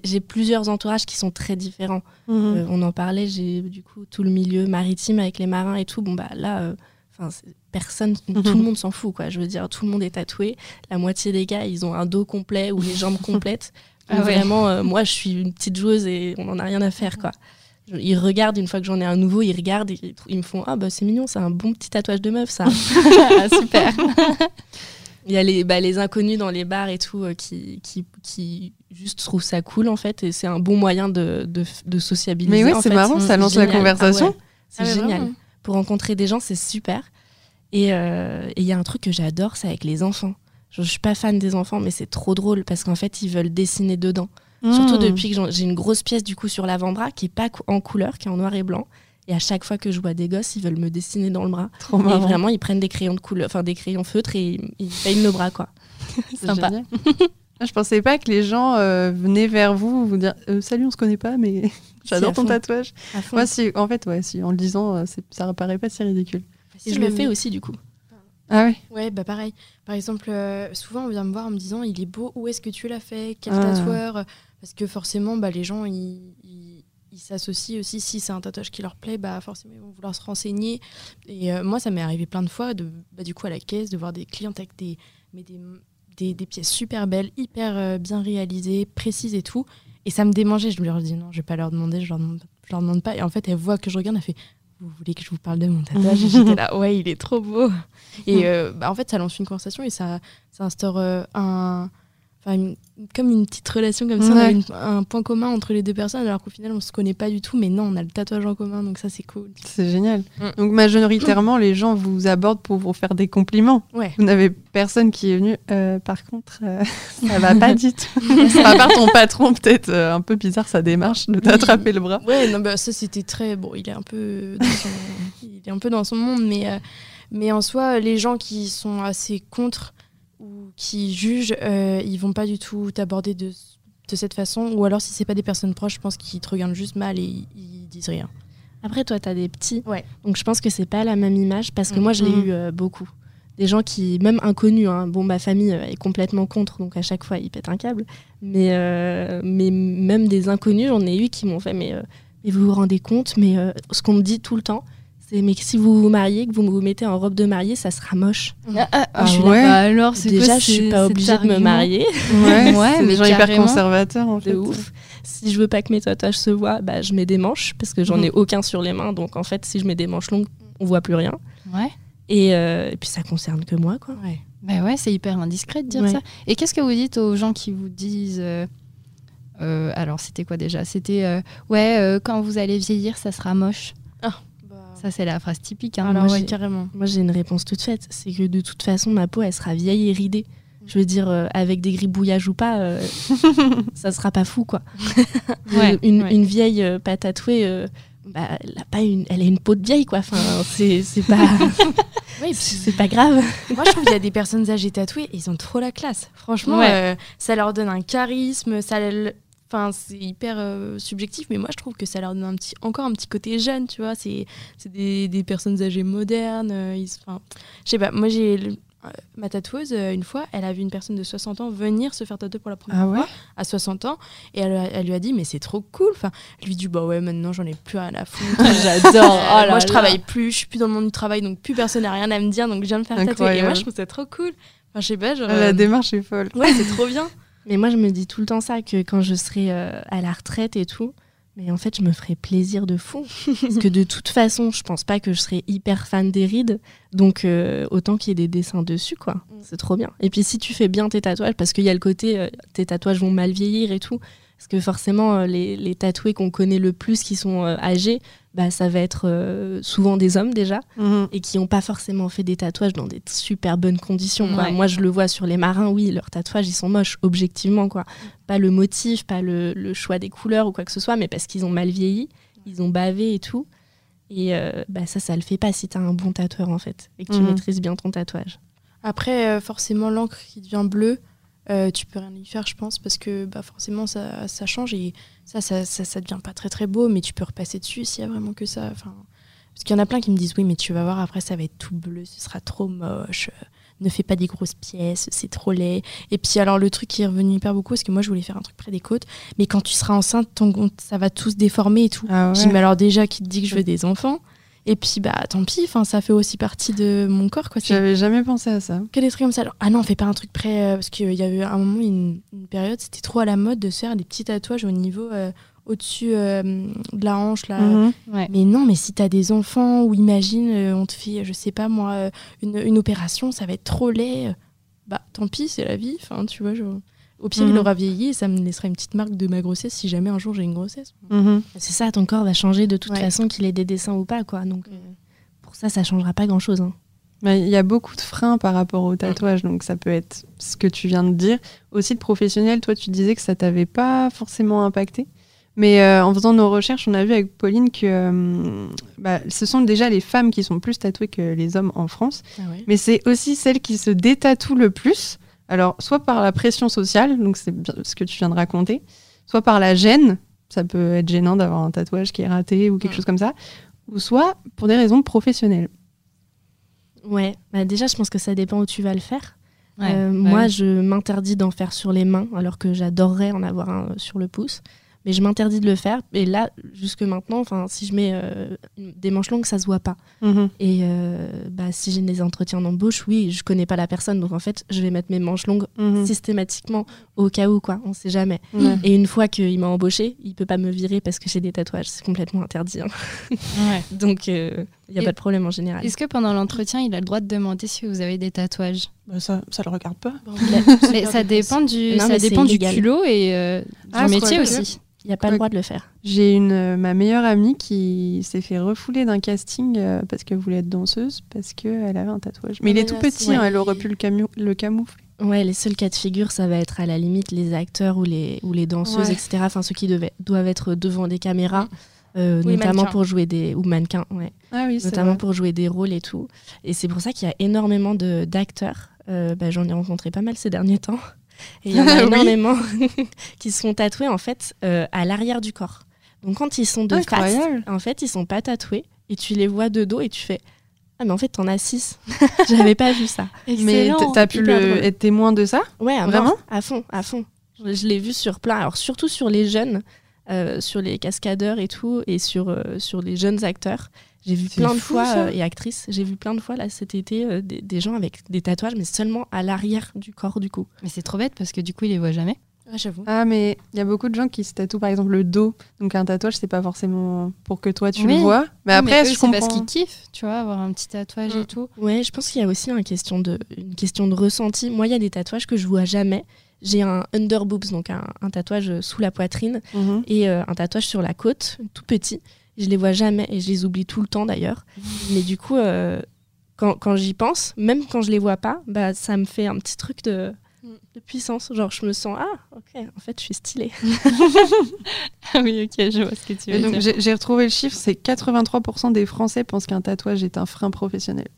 S5: j'ai plusieurs entourages qui sont très différents. Mhm. on en parlait, j'ai du coup tout le milieu maritime avec les marins et tout. Bon, bah là personne, [laughs] tout le monde s'en fout, quoi. Je veux dire, tout le monde est tatoué. La moitié des gars, ils ont un dos complet ou les jambes [laughs] complètes. Ah vraiment, euh, moi, je suis une petite joueuse et on n'en a rien à faire, quoi. Ils regardent, une fois que j'en ai un nouveau, ils regardent et ils me font Ah, bah c'est mignon, c'est un bon petit tatouage de meuf, ça. [laughs]
S4: Ah, super.
S5: Il y a les, bah, les inconnus dans les bars et tout euh, qui, qui, qui, juste trouvent ça cool, en fait, et c'est un bon moyen de, de, sociabiliser.
S3: Mais oui, c'est marrant, ça lance la conversation.
S5: Ah c'est ah génial. Pour rencontrer des gens, c'est super. Euh, et il y a un truc que j'adore, c'est avec les enfants. Je, je suis pas fan des enfants, mais c'est trop drôle parce qu'en fait, ils veulent dessiner dedans. Surtout mmh. depuis que j'ai une grosse pièce du coup sur l'avant-bras qui est pas en couleur, qui est en noir et blanc. Et à chaque fois que je vois des gosses, ils veulent me dessiner dans le bras.
S3: Trop
S5: et vraiment, ils prennent des crayons de couleur, enfin des crayons feutres et ils, peignent le bras, quoi. [laughs]
S3: Sympa. Ah, je pensais pas que les gens euh, venaient vers vous vous dire euh, salut on se connaît pas mais [laughs] j'adore ton tatouage. Moi si en fait ouais si en le disant ça paraît pas si ridicule.
S5: Et je le fais aussi du coup.
S3: Ah oui
S6: Ouais, bah pareil. Par exemple, euh, souvent on vient me voir en me disant il est beau, où est-ce que tu l'as fait? Quel ah. tatoueur? Parce que forcément, bah, les gens, ils, s'associent aussi. Si c'est un tatouage qui leur plaît, bah, forcément, ils vont vouloir se renseigner. Et euh, moi, ça m'est arrivé plein de fois, de, bah, du coup, à la caisse, de voir des clientes avec des, mais des, des, pièces super belles, hyper euh, bien réalisées, précises et tout. Et ça me démangeait. Je me leur dis non, je vais pas leur demander, je leur demande, je leur demande pas. Et en fait, elles voient que je regarde, elles fait vous voulez que je vous parle de mon tatouage [laughs] J'étais là, ouais, il est trop beau. Et [laughs] euh, bah, en fait, ça lance une conversation et ça, ça instaure euh, un, comme une petite relation comme ça, on a un point commun entre les deux personnes, alors qu'au final on se connaît pas du tout, mais non, on a le tatouage en commun, donc ça c'est cool.
S3: C'est génial. Mm. Donc majoritairement, les gens vous abordent pour vous faire des compliments.
S6: Ouais.
S3: Vous n'avez personne qui est venu. Euh, par contre, euh, [laughs] ça va pas [laughs] du tout. à part ton patron, peut-être euh, un peu bizarre sa démarche de t'attraper le bras.
S6: Ouais, non, bah, ça c'était très bon. Il est un peu, dans son... il est un peu dans son monde, mais mais en soi, les gens qui sont assez contre ou qui jugent, euh, ils vont pas du tout t'aborder de, de, cette façon. Ou alors, si c'est pas des personnes proches, je pense qu'ils te regardent juste mal et ils, disent rien.
S5: Après, toi, tu as des petits.
S6: Ouais.
S5: Donc, je pense que c'est pas la même image parce que moi, je l'ai mm-hmm. eu euh, beaucoup. Des gens qui, même inconnus, hein, bon, ma famille euh, est complètement contre, donc à chaque fois, ils pètent un câble. Mais, mais même des inconnus, j'en ai eu qui m'ont fait, mais, mais vous vous rendez compte, mais ce qu'on me dit tout le temps, mais si vous vous mariez, que vous vous mettez en robe de mariée, ça sera moche.
S4: Ah, ah, ah ouais. Bah alors,
S5: déjà, je suis pas obligée de me marier.
S3: Ouais, [laughs] ouais mais gens hyper conservateurs en fait.
S5: ouf. Si je veux pas que mes tatouages se voient, bah, je mets des manches parce que j'en ai mhm. aucun sur les mains. Donc en fait, si je mets des manches longues, on voit plus rien.
S4: Ouais.
S5: Et, euh, et puis ça concerne que moi, quoi.
S4: Ouais. Bah ouais, c'est hyper indiscret de dire ça. Et qu'est-ce que vous dites aux gens qui vous disent euh, euh, alors c'était quoi déjà? C'était ouais, quand vous allez vieillir, ça sera moche. Ça, c'est la phrase typique. Hein.
S6: Alors, moi, carrément.
S5: Moi, j'ai une réponse toute faite. C'est que de toute façon, ma peau, elle sera vieille et ridée. Je veux dire, euh, avec des gribouillages ou pas, euh, [laughs] ça sera pas fou, quoi. [laughs] une, une, vieille euh, pas tatouée, bah, elle, a pas une, elle a une peau de vieille, quoi. Enfin, c'est pas. [laughs] oui, c'est pas grave.
S6: Moi, je trouve qu'il y a des personnes âgées tatouées, ils ont trop la classe. Franchement, ça leur donne un charisme, ça Enfin, c'est hyper euh, subjectif, mais moi je trouve que ça leur donne un petit, encore un petit côté jeune, tu vois. C'est des, des, personnes âgées modernes. Euh, enfin, je sais pas, moi j'ai euh, ma tatoueuse, une fois, elle a vu une personne de 60 ans venir se faire tatouer pour la première
S3: ah
S6: fois à 60 ans et elle, elle, lui a dit mais c'est trop cool. Enfin, elle lui dit bah ouais maintenant j'en ai plus rien à foutre. [laughs]
S5: J'adore. [laughs]
S6: Oh moi je travaille plus, je suis plus dans le monde du travail donc plus personne n'a rien à me dire donc je viens me faire tatouer. Et moi je trouve ça trop cool. Enfin, je sais pas, genre,
S3: La démarche est folle.
S6: Ouais, c'est trop bien. [laughs]
S5: Mais moi, je me dis tout le temps ça, que quand je serai euh, à la retraite et tout, mais en fait, je me ferai plaisir de fou. [laughs] Parce que de toute façon, je pense pas que je serai hyper fan des rides. Donc, euh, autant qu'il y ait des dessins dessus, quoi. Mm. C'est trop bien. Et puis, si tu fais bien tes tatouages, parce qu'il y a le côté, euh, tes tatouages vont mal vieillir et tout. Parce que forcément, euh, les, les tatoués qu'on connaît le plus, qui sont euh, âgés, bah, ça va être euh, souvent des hommes déjà,
S3: Mhm.
S5: et qui n'ont pas forcément fait des tatouages dans des super bonnes conditions. quoi.
S4: Ouais.
S5: Moi, je le vois sur les marins, oui, leurs tatouages, ils sont moches, objectivement. quoi. Pas le motif, pas le, le choix des couleurs ou quoi que ce soit, mais parce qu'ils ont mal vieilli, ils ont bavé et tout. Et euh, bah, ça, ça le fait pas si tu as un bon tatoueur, en fait, et que tu
S3: Mhm.
S5: maîtrises bien ton tatouage.
S6: Après, euh, forcément, l'encre qui devient bleue, euh, tu peux rien y faire, je pense, parce que bah, forcément, ça, ça change et ça, ça, ça, ça devient pas très très beau, mais tu peux repasser dessus s'il y a vraiment que ça. Enfin, parce qu'il y en a plein qui me disent oui, mais tu vas voir, après, ça va être tout bleu, ce sera trop moche. euh, Ne fais pas des grosses pièces, c'est trop laid. Et puis, alors, le truc qui est revenu hyper beaucoup, parce que moi, je voulais faire un truc près des côtes, mais quand tu seras enceinte, ton, ça va tout se déformer et tout.
S3: Ah
S6: J'ai
S3: ouais.
S6: mais alors, déjà, qui te dit que je veux des enfants et puis, bah, tant pis, enfin, ça fait aussi partie de mon corps, quoi.
S3: J'avais jamais pensé à ça.
S6: que des trucs comme ça. Ah non, on fait pas un truc près. euh, parce qu'il y avait un moment, une, une période, c'était trop à la mode de se faire des petits tatouages au niveau euh, au-dessus euh, de la hanche. Là.
S3: Mhm.
S4: Ouais.
S6: Mais non, mais si t'as des enfants, ou imagine, euh, on te fait, je sais pas moi, une, une opération, ça va être trop laid. Bah tant pis, c'est la vie. Enfin, tu vois, genre, Au pire,
S3: Mhm.
S6: il aura vieilli et ça me laissera une petite marque de ma grossesse si jamais un jour j'ai une grossesse.
S3: Mhm.
S5: C'est ça, ton corps va changer de toute
S6: Ouais.
S5: façon, qu'il ait des dessins ou pas, quoi. Donc, euh, pour ça, ça changera pas grand-chose. hein.
S3: Mais Il y a beaucoup de freins par rapport au tatouage, donc ça peut être ce que tu viens de dire. Aussi de professionnel, toi tu disais que ça t'avait pas forcément impacté. Mais euh, en faisant nos recherches, on a vu avec Pauline que euh, bah, ce sont déjà les femmes qui sont plus tatouées que les hommes en France. Mais c'est aussi celles qui se détatouent le plus. Alors, soit par la pression sociale, donc c'est ce que tu viens de raconter, soit par la gêne, ça peut être gênant d'avoir un tatouage qui est raté ou quelque
S6: Mm.
S3: chose comme ça, ou soit pour des raisons professionnelles.
S5: Ouais, bah déjà, je pense que ça dépend où tu vas le faire.
S4: Ouais,
S5: Euh,
S4: ouais.
S5: Moi, je m'interdis d'en faire sur les mains, alors que j'adorerais en avoir un euh, sur le pouce. Mais je m'interdis de le faire. Et là, jusque maintenant, enfin, si je mets euh, des manches longues, ça se voit pas.
S3: Mhm.
S5: Et euh, bah, si j'ai des entretiens d'embauche, oui, je connais pas la personne, donc en fait, je vais mettre mes manches longues
S3: Mhm.
S5: systématiquement au cas où, quoi. On sait jamais. Et une fois qu'il m'a embauché, il peut pas me virer parce que j'ai des tatouages. C'est complètement interdit. hein. [laughs]
S4: Ouais.
S5: Donc, il n'y a
S4: Et-
S5: pas de problème en général.
S4: Est-ce que pendant l'entretien, il a le droit de demander si vous avez des tatouages?
S2: Bah, ça, ça le regarde pas. [laughs]
S4: Mais ça dépend du,
S5: Non,
S4: ça dépend du culot et euh,
S3: Ah, c'est
S4: métier aussi.
S5: Il n'y a pas
S3: Quoi-
S5: le droit de le faire.
S3: J'ai une euh, ma meilleure amie qui s'est fait refouler d'un casting euh, parce qu'elle voulait être danseuse parce qu'elle avait un tatouage. Mais il est tout petit,
S5: ouais.
S3: hein, elle aurait pu le, camu- le camoufler.
S5: Ouais, les seuls cas de figure, ça va être à la limite les acteurs ou les, ou les danseuses,
S3: Ouais.
S5: etc. Enfin, ceux qui devaient, doivent être devant des caméras, euh, notamment pour jouer des. ou mannequins, ouais.
S3: Ah oui,
S5: Notamment
S3: vrai.
S5: pour jouer des rôles et tout. Et c'est pour ça qu'il y a énormément de- d'acteurs. Euh, bah, J'en ai rencontré pas mal ces derniers temps. Et il y en a [laughs] énormément [laughs] qui se sont tatoués en fait euh, à l'arrière du corps. Donc quand ils sont de face,
S3: Incroyable.
S5: en fait, ils sont pas tatoués et tu les vois de dos et tu fais Ah, mais en fait, t'en as six. [laughs] J'avais pas vu ça.
S3: Mais t'as pu le, être témoin de ça?
S5: Ouais, à
S3: Vraiment?
S5: Mort, À fond, à fond. Je, je l'ai vu sur plein. Alors, surtout sur les jeunes, euh, sur les cascadeurs et tout, et sur, euh, sur les jeunes acteurs. J'ai vu plein de
S3: fou,
S5: fois, euh, et actrices, j'ai vu plein de fois là cet été euh, des, des gens avec des tatouages, mais seulement à l'arrière du corps du coup.
S4: Mais c'est trop bête parce que du coup, il les voit jamais.
S6: Ouais, j'avoue.
S3: Ah, mais il y a beaucoup de gens qui se tatouent par exemple le dos. Donc un tatouage, c'est pas forcément pour que toi tu
S4: Oui.
S3: le vois. Mais après,
S4: eux,
S3: je
S4: c'est
S3: comprends.
S4: parce qu'ils kiffent, tu vois, avoir un petit tatouage
S6: Mm.
S4: et tout.
S5: Ouais, je pense qu'il y a aussi un question de, une question de ressenti. Moi, il y a des tatouages que je vois jamais. J'ai un under boobs, donc un, un tatouage sous la poitrine,
S3: Mhm.
S5: et euh, un tatouage sur la côte, tout petit. Je les vois jamais et je les oublie tout le temps d'ailleurs. Mais du coup, euh, quand, quand j'y pense, même quand je les vois pas, bah, ça me fait un petit truc de,
S6: Mm.
S5: de puissance. Genre, je me sens, ah, ok, en fait, je suis stylée. [laughs]
S4: Ah oui, ok, je vois ce que tu
S3: Et
S4: veux
S3: donc
S4: dire.
S3: j'ai j'ai retrouvé le chiffre, c'est 83% des Français pensent qu'un tatouage est un frein professionnel.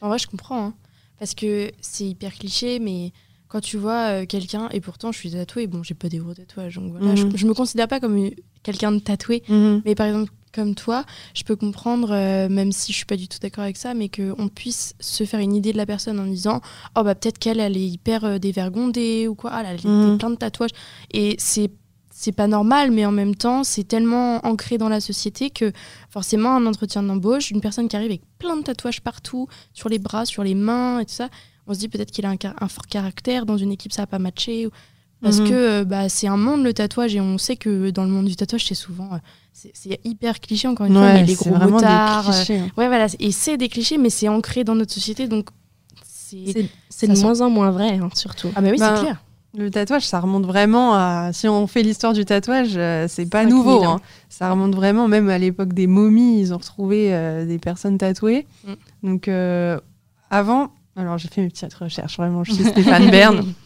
S6: En vrai, je comprends. hein. Parce que c'est hyper cliché, mais quand tu vois euh, quelqu'un, et pourtant je suis tatouée, bon, j'ai pas des gros tatouages, donc voilà,
S3: Mhm.
S6: je, je me considère pas comme une- quelqu'un de tatoué, mais par exemple, comme toi, je peux comprendre, euh, même si je suis pas du tout d'accord avec ça, mais qu'on puisse se faire une idée de la personne en disant Oh, bah peut-être qu'elle, elle est hyper euh, dévergondée ou quoi, ah, elle a
S3: Mhm.
S6: plein de tatouages. Et c'est. C'est pas normal, mais en même temps, c'est tellement ancré dans la société que forcément, un entretien d'embauche, une personne qui arrive avec plein de tatouages partout, sur les bras, sur les mains et tout ça, on se dit peut-être qu'il a un, fort caractère, dans une équipe ça va pas matcher. ou- Parce
S3: Mhm.
S6: que euh, bah, c'est un monde le tatouage et on sait que dans le monde du tatouage, c'est souvent. euh, c'est c'est hyper cliché encore une fois, mais les
S3: c'est
S6: gros
S3: vraiment
S6: motards.
S3: des
S6: euh,
S3: clichés. hein.
S6: ouais, voilà. Et c'est des clichés, mais c'est ancré dans notre société donc. c'est
S5: C'est c'est
S6: Ça
S5: de
S6: sent-
S5: moins en moins vrai, hein, surtout.
S6: Ah, bah oui,
S3: Ben,
S6: c'est clair.
S3: Le tatouage, ça remonte vraiment à. Si on fait l'histoire du tatouage, euh, c'est pas
S5: 5000
S3: nouveau. hein. Ça remonte vraiment, même à l'époque des momies, ils ont retrouvé euh, des personnes tatouées.
S5: Mm.
S3: Donc, euh, avant. Alors, j'ai fait mes petites recherches, vraiment. Je suis Stéphane Bern. [laughs]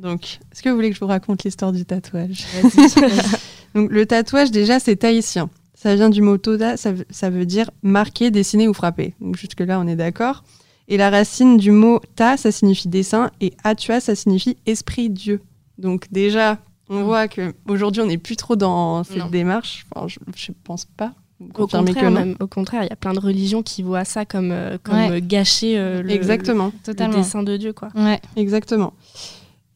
S3: Donc, est-ce que vous voulez que je vous raconte l'histoire du tatouage [laughs] Donc, le tatouage, déjà, c'est tahitien. Ça vient du mot toda, ça, veut- ça veut dire marquer, dessiner ou frapper. Donc, jusque-là, on est d'accord. Et la racine du mot ta, ça signifie dessin, et atua, ça signifie esprit Dieu. Donc, déjà, on voit que aujourd'hui on n'est plus trop dans cette
S5: Non.
S3: démarche. Enfin, je, je pense pas.
S5: Au contraire, même, au contraire, il y a plein de religions qui voient ça comme, euh, comme
S4: Ouais.
S5: gâcher euh, le,
S3: Exactement,
S5: le de Dieu. Quoi.
S4: Ouais.
S3: exactement.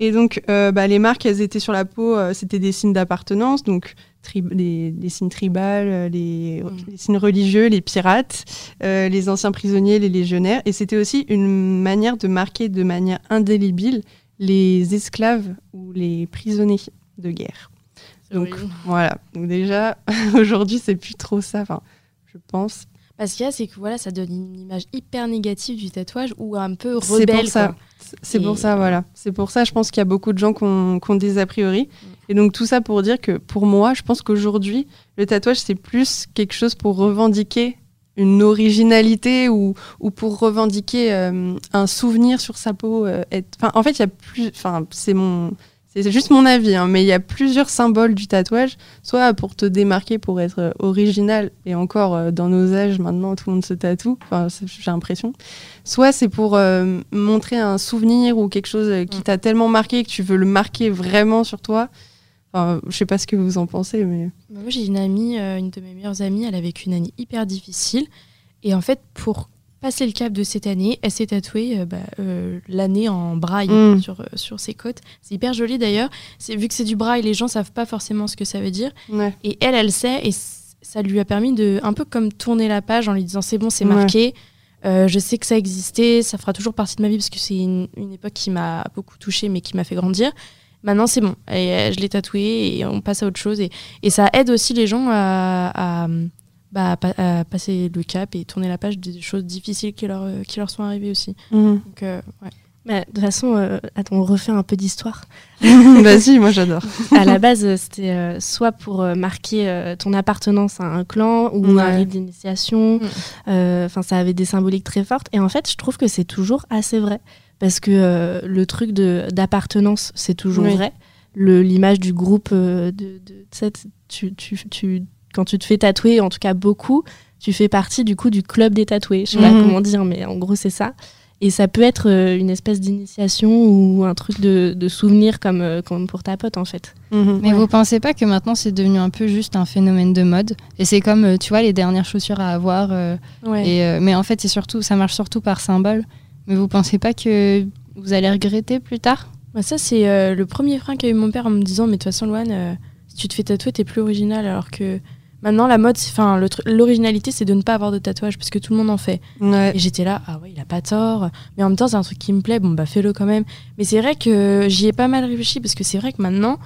S3: Et donc, euh, bah, les marques, elles étaient sur la peau, euh, c'était des signes d'appartenance, donc les, les signes tribales, euh, les,
S5: Mm.
S3: les signes religieux, les pirates, euh, les anciens prisonniers, les légionnaires. Et c'était aussi une manière de marquer de manière indélébile les esclaves ou les prisonniers de guerre. Donc, Voilà. Donc déjà, [laughs] aujourd'hui, c'est plus trop ça. Enfin, je pense.
S6: Parce qu'il y a, c'est que voilà, ça donne une image hyper négative du tatouage ou un peu
S3: C'est
S6: rebelle.
S3: pour ça. C'est pour ça, voilà. C'est pour ça, je pense qu'il y a beaucoup de gens qui ont, des a priori. Et donc tout ça pour dire que pour moi, je pense qu'aujourd'hui, le tatouage, c'est plus quelque chose pour revendiquer une originalité ou, ou pour revendiquer euh, un souvenir sur sa peau. euh, être- Enfin, en fait, il y a plus. Enfin, c'est mon. C'est juste mon avis, hein, mais il y a plusieurs symboles du tatouage, soit pour te démarquer, pour être euh, original, et encore euh, dans nos âges maintenant, tout le monde se tatoue, enfin, j'ai l'impression. Soit c'est pour euh, montrer un souvenir ou quelque chose qui
S5: Mm.
S3: t'a tellement marqué que tu veux le marquer vraiment sur toi. Enfin, je sais pas ce que vous en pensez, mais.
S6: Moi, j'ai une amie, euh, une de mes meilleures amies, elle a vécu une année hyper difficile. Et en fait, pour passer le cap de cette année, elle s'est tatouée euh, bah, euh, l'année en braille
S3: Mm.
S6: sur, euh, sur ses côtes. C'est hyper joli d'ailleurs. C'est- Vu que c'est du braille, les gens savent pas forcément ce que ça veut dire.
S3: Ouais.
S6: Et elle, elle sait. Et ça lui a permis de un peu comme tourner la page en lui disant c'est bon, c'est
S3: Ouais.
S6: marqué. Euh, je sais que ça existait, ça fera toujours partie de ma vie parce que c'est une, une époque qui m'a beaucoup touchée mais qui m'a fait grandir. Maintenant, c'est bon. Et, je l'ai tatoué et on passe à autre chose. Et, et ça aide aussi les gens à, à, bah, à pa- à passer le cap et tourner la page des choses difficiles qui leur, euh, qui leur sont arrivées aussi.
S3: Mhm.
S6: Donc, euh, ouais.
S5: Bah, de toute façon, euh, attends, on refait un peu d'histoire. [laughs]
S3: Vas-y, moi j'adore. [laughs]
S5: à la base, euh, c'était euh, soit pour euh, marquer euh, ton appartenance à un clan ou un rite d'initiation.
S6: Mm.
S5: Euh, Enfin, ça avait des symboliques très fortes. Et en fait, je trouve que c'est toujours assez vrai. Parce que euh, le truc de- d'appartenance, c'est toujours
S3: Oui.
S5: vrai. Le- L'image du groupe, euh, de, de- tu sais, tu, tu, tu- quand tu te fais tatouer, en tout cas beaucoup, tu fais partie du coup du club des tatoués. Je sais pas
S3: Mhm.
S5: comment dire, mais en gros, c'est ça. Et ça peut être euh, une espèce d'initiation ou un truc de, de souvenir comme, euh, comme pour ta pote, en fait.
S3: Mhm.
S4: Mais vous pensez pas que maintenant c'est devenu un peu juste un phénomène de mode? Et c'est comme, euh, tu vois, les dernières chaussures à avoir. euh,
S6: Ouais.
S4: et, euh, mais en fait, c'est surtout, ça marche surtout par symbole. Mais vous pensez pas que vous allez regretter plus tard?
S6: Bah, ça, c'est euh, le premier frein qu'a eu mon père en me disant Mais de toute façon, Loane, euh, si tu te fais tatouer, t'es plus original. Alors que maintenant, la mode, c'est- enfin, l'originalité, c'est de ne pas avoir de tatouage parce que tout le monde en fait.
S3: Ouais.
S6: Et j'étais là, ah ouais, il a pas tort. Mais en même temps, c'est un truc qui me plaît, bon, bah fais-le quand même. Mais c'est vrai que j'y ai pas mal réfléchi parce que c'est vrai que maintenant,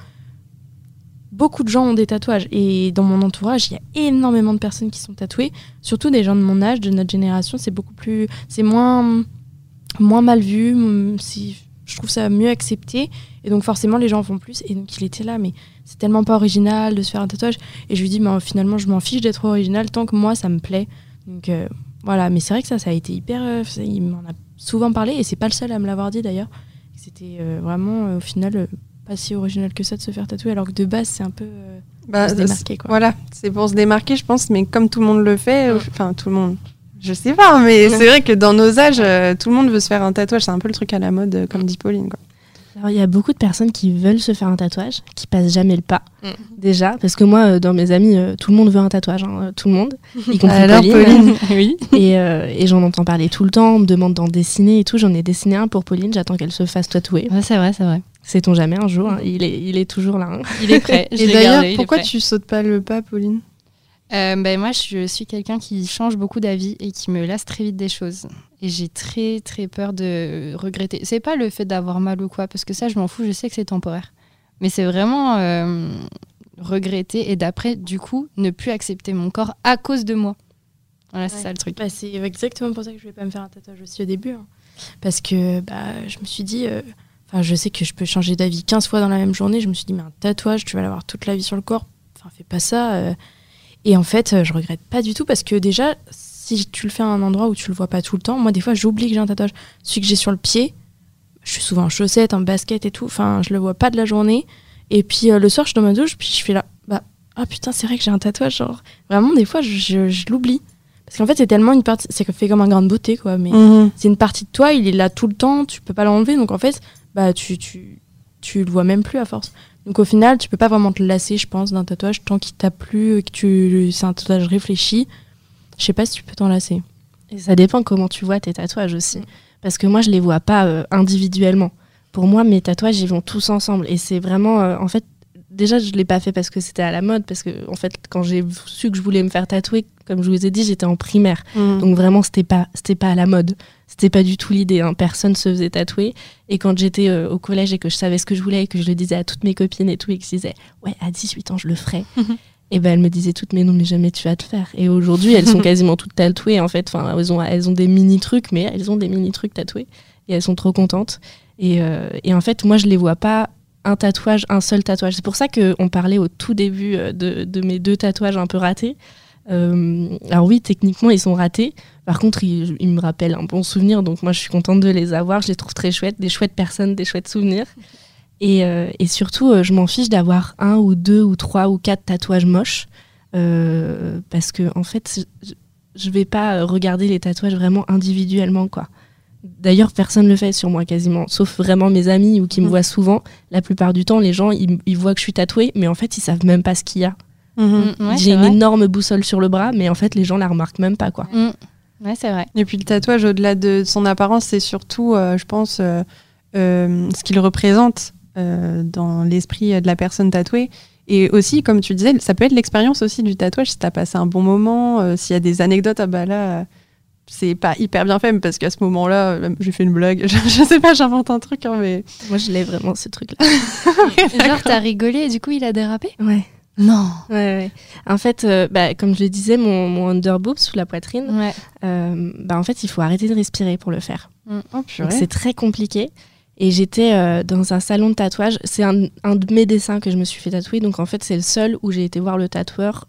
S6: beaucoup de gens ont des tatouages. Et dans mon entourage, il y a énormément de personnes qui sont tatouées, surtout des gens de mon âge, de notre génération. C'est beaucoup plus. C'est moins, moins mal vu. si- Je trouve ça mieux accepté. Et donc, forcément, les gens en font plus. Et donc, il était là, mais c'est tellement pas original de se faire un tatouage. Et je lui dis, mais finalement, je m'en fiche d'être original tant que moi, ça me plaît. Donc, euh, voilà. Mais c'est vrai que ça, ça a été hyper. euh, ça, il m'en a souvent parlé. Et c'est pas le seul à me l'avoir dit d'ailleurs. C'était euh, vraiment, au final, pas si original que ça de se faire tatouer. Alors que de base, c'est un peu.
S3: Bah,
S6: pour se démarquer, quoi.
S3: Voilà, c'est pour se démarquer, je pense, mais comme tout le monde le fait, enfin tout le monde, je sais pas, mais c'est vrai que dans nos âges, euh, tout le monde veut se faire un tatouage, c'est un peu le truc à la mode, euh, comme dit Pauline. Quoi.
S5: Alors, il y a beaucoup de personnes qui veulent se faire un tatouage, qui passent jamais le pas,
S6: Mm.
S5: déjà. Parce que moi, euh, dans mes amis, euh, tout le monde veut un tatouage, hein, tout le monde, [laughs] y compris
S3: Alors,
S5: Pauline. [laughs]
S4: Oui.
S5: Et, euh, et j'en entends parler tout le temps, on me demande d'en dessiner et tout. J'en ai dessiné un pour Pauline, j'attends qu'elle se fasse tatouer.
S4: Ouais, c'est vrai, c'est vrai.
S5: Sait-on jamais un jour, hein, il, est, il est toujours là. hein.
S4: Il est prêt. [laughs] je
S3: Et d'ailleurs, pourquoi
S4: prêt.
S3: tu sautes pas le pas, Pauline?
S4: Euh, ben, moi, je suis quelqu'un qui change beaucoup d'avis et qui me lasse très vite des choses. Et j'ai très, très peur de regretter. C'est pas le fait d'avoir mal ou quoi, parce que ça, je m'en fous, je sais que c'est temporaire. Mais c'est vraiment euh, regretter et d'après, du coup, ne plus accepter mon corps à cause de moi. Voilà, c'est
S6: Ouais.
S4: ça le truc.
S6: Bah, c'est exactement pour ça que je voulais pas me faire un tatouage aussi au début. hein. Parce que bah, je me suis dit, euh, Enfin, je sais que je peux changer d'avis 15 fois dans la même journée. Je me suis dit, mais un tatouage, tu vas l'avoir toute la vie sur le corps. Enfin, fais pas ça. euh. Et en fait, euh, je regrette pas du tout parce que déjà, si tu le fais à un endroit où tu le vois pas tout le temps, moi, des fois, j'oublie que j'ai un tatouage. Celui que j'ai sur le pied, je suis souvent en chaussettes, en basket et tout. Enfin, je le vois pas de la journée. Et puis euh, le soir, je suis dans ma douche, puis je fais là, bah, ah putain, c'est vrai que j'ai un tatouage. Genre, vraiment, des fois, je, je- je l'oublie. Parce qu'en fait, c'est tellement une partie, c'est fait comme un grain de beauté, quoi. Mais
S3: Mhm.
S6: c'est une partie de toi, il est là tout le temps, tu peux pas l'enlever. Donc en fait, bah, tu, tu, tu le vois même plus à force. Donc au final, tu peux pas vraiment te lasser, je pense, d'un tatouage tant qu'il t'a plu, que tu, c'est un tatouage réfléchi. Je sais pas si tu peux t'en lasser.
S5: Et ça dépend comment tu vois tes tatouages aussi. Parce que moi, je les vois pas euh, individuellement. Pour moi, mes tatouages, ils vont tous ensemble. Et c'est vraiment. euh, en fait, déjà, je l'ai pas fait parce que c'était à la mode. Parce que, en fait, quand j'ai su que je voulais me faire tatouer, comme je vous ai dit, j'étais en primaire.
S3: Mhm.
S5: Donc vraiment, c'était pas, c'était pas à la mode. C'était pas du tout l'idée. hein. Personne se faisait tatouer. Et quand j'étais euh, au collège et que je savais ce que je voulais et que je le disais à toutes mes copines et tout, et que je disais, ouais, à 18 ans, je le ferai. [laughs] et ben elles me disaient toutes, mais non, mais jamais tu vas te faire. Et aujourd'hui, elles sont [laughs] quasiment toutes tatouées, en fait. Enfin, elles ont, elles ont des mini trucs, mais elles ont des mini trucs tatoués. Et elles sont trop contentes. Et, euh, et en fait, moi, je les vois pas un tatouage, un seul tatouage. C'est pour ça qu'on parlait au tout début euh, de, de mes deux tatouages un peu ratés. Euh, alors oui, techniquement, ils sont ratés. Par contre, ils, ils me rappellent un bon souvenir, donc moi, je suis contente de les avoir. Je les trouve très chouettes, des chouettes personnes, des chouettes souvenirs. Et, euh, et surtout, je m'en fiche d'avoir un ou deux ou trois ou quatre tatouages moches, parce que en fait, je, je vais pas regarder les tatouages vraiment individuellement, quoi. D'ailleurs, personne le fait sur moi quasiment, sauf vraiment mes amis ou qui me
S3: Mhm.
S5: voient souvent. La plupart du temps, les gens, ils, ils voient que je suis tatouée, mais en fait, ils savent même pas ce qu'il y a.
S3: Mhm.
S4: Mm, ouais,
S5: J'ai une
S4: vrai.
S5: énorme boussole sur le bras, mais en fait, les gens la remarquent même pas, quoi.
S4: Mm. Ouais, c'est vrai.
S3: Et puis le tatouage, au-delà de son apparence, c'est surtout, euh, je pense, euh, euh, ce qu'il représente euh, dans l'esprit de la personne tatouée. Et aussi, comme tu disais, ça peut être l'expérience aussi du tatouage. Si tu as passé un bon moment, euh, s'il y a des anecdotes, ah bah là, euh, c'est pas hyper bien fait, mais parce qu'à ce moment-là, j'ai fait une blague. [laughs] Je, je sais pas, j'invente un truc, hein, mais.
S5: Moi, je l'ai vraiment, ce truc-là. [laughs]
S4: Genre, t'as rigolé et du coup, il a dérapé?
S5: Ouais.
S4: Non.
S5: Ouais, ouais. En fait, euh, bah, comme je le disais, mon, mon underboob sous la poitrine,
S4: Ouais.
S5: euh, bah, en fait, il faut arrêter de respirer pour le faire.
S3: Oh,
S5: Donc,
S3: purée.
S5: c'est très compliqué. Et j'étais euh, dans un salon de tatouage. C'est un, un de mes dessins que je me suis fait tatouer. Donc, en fait, c'est le seul où j'ai été voir le tatoueur.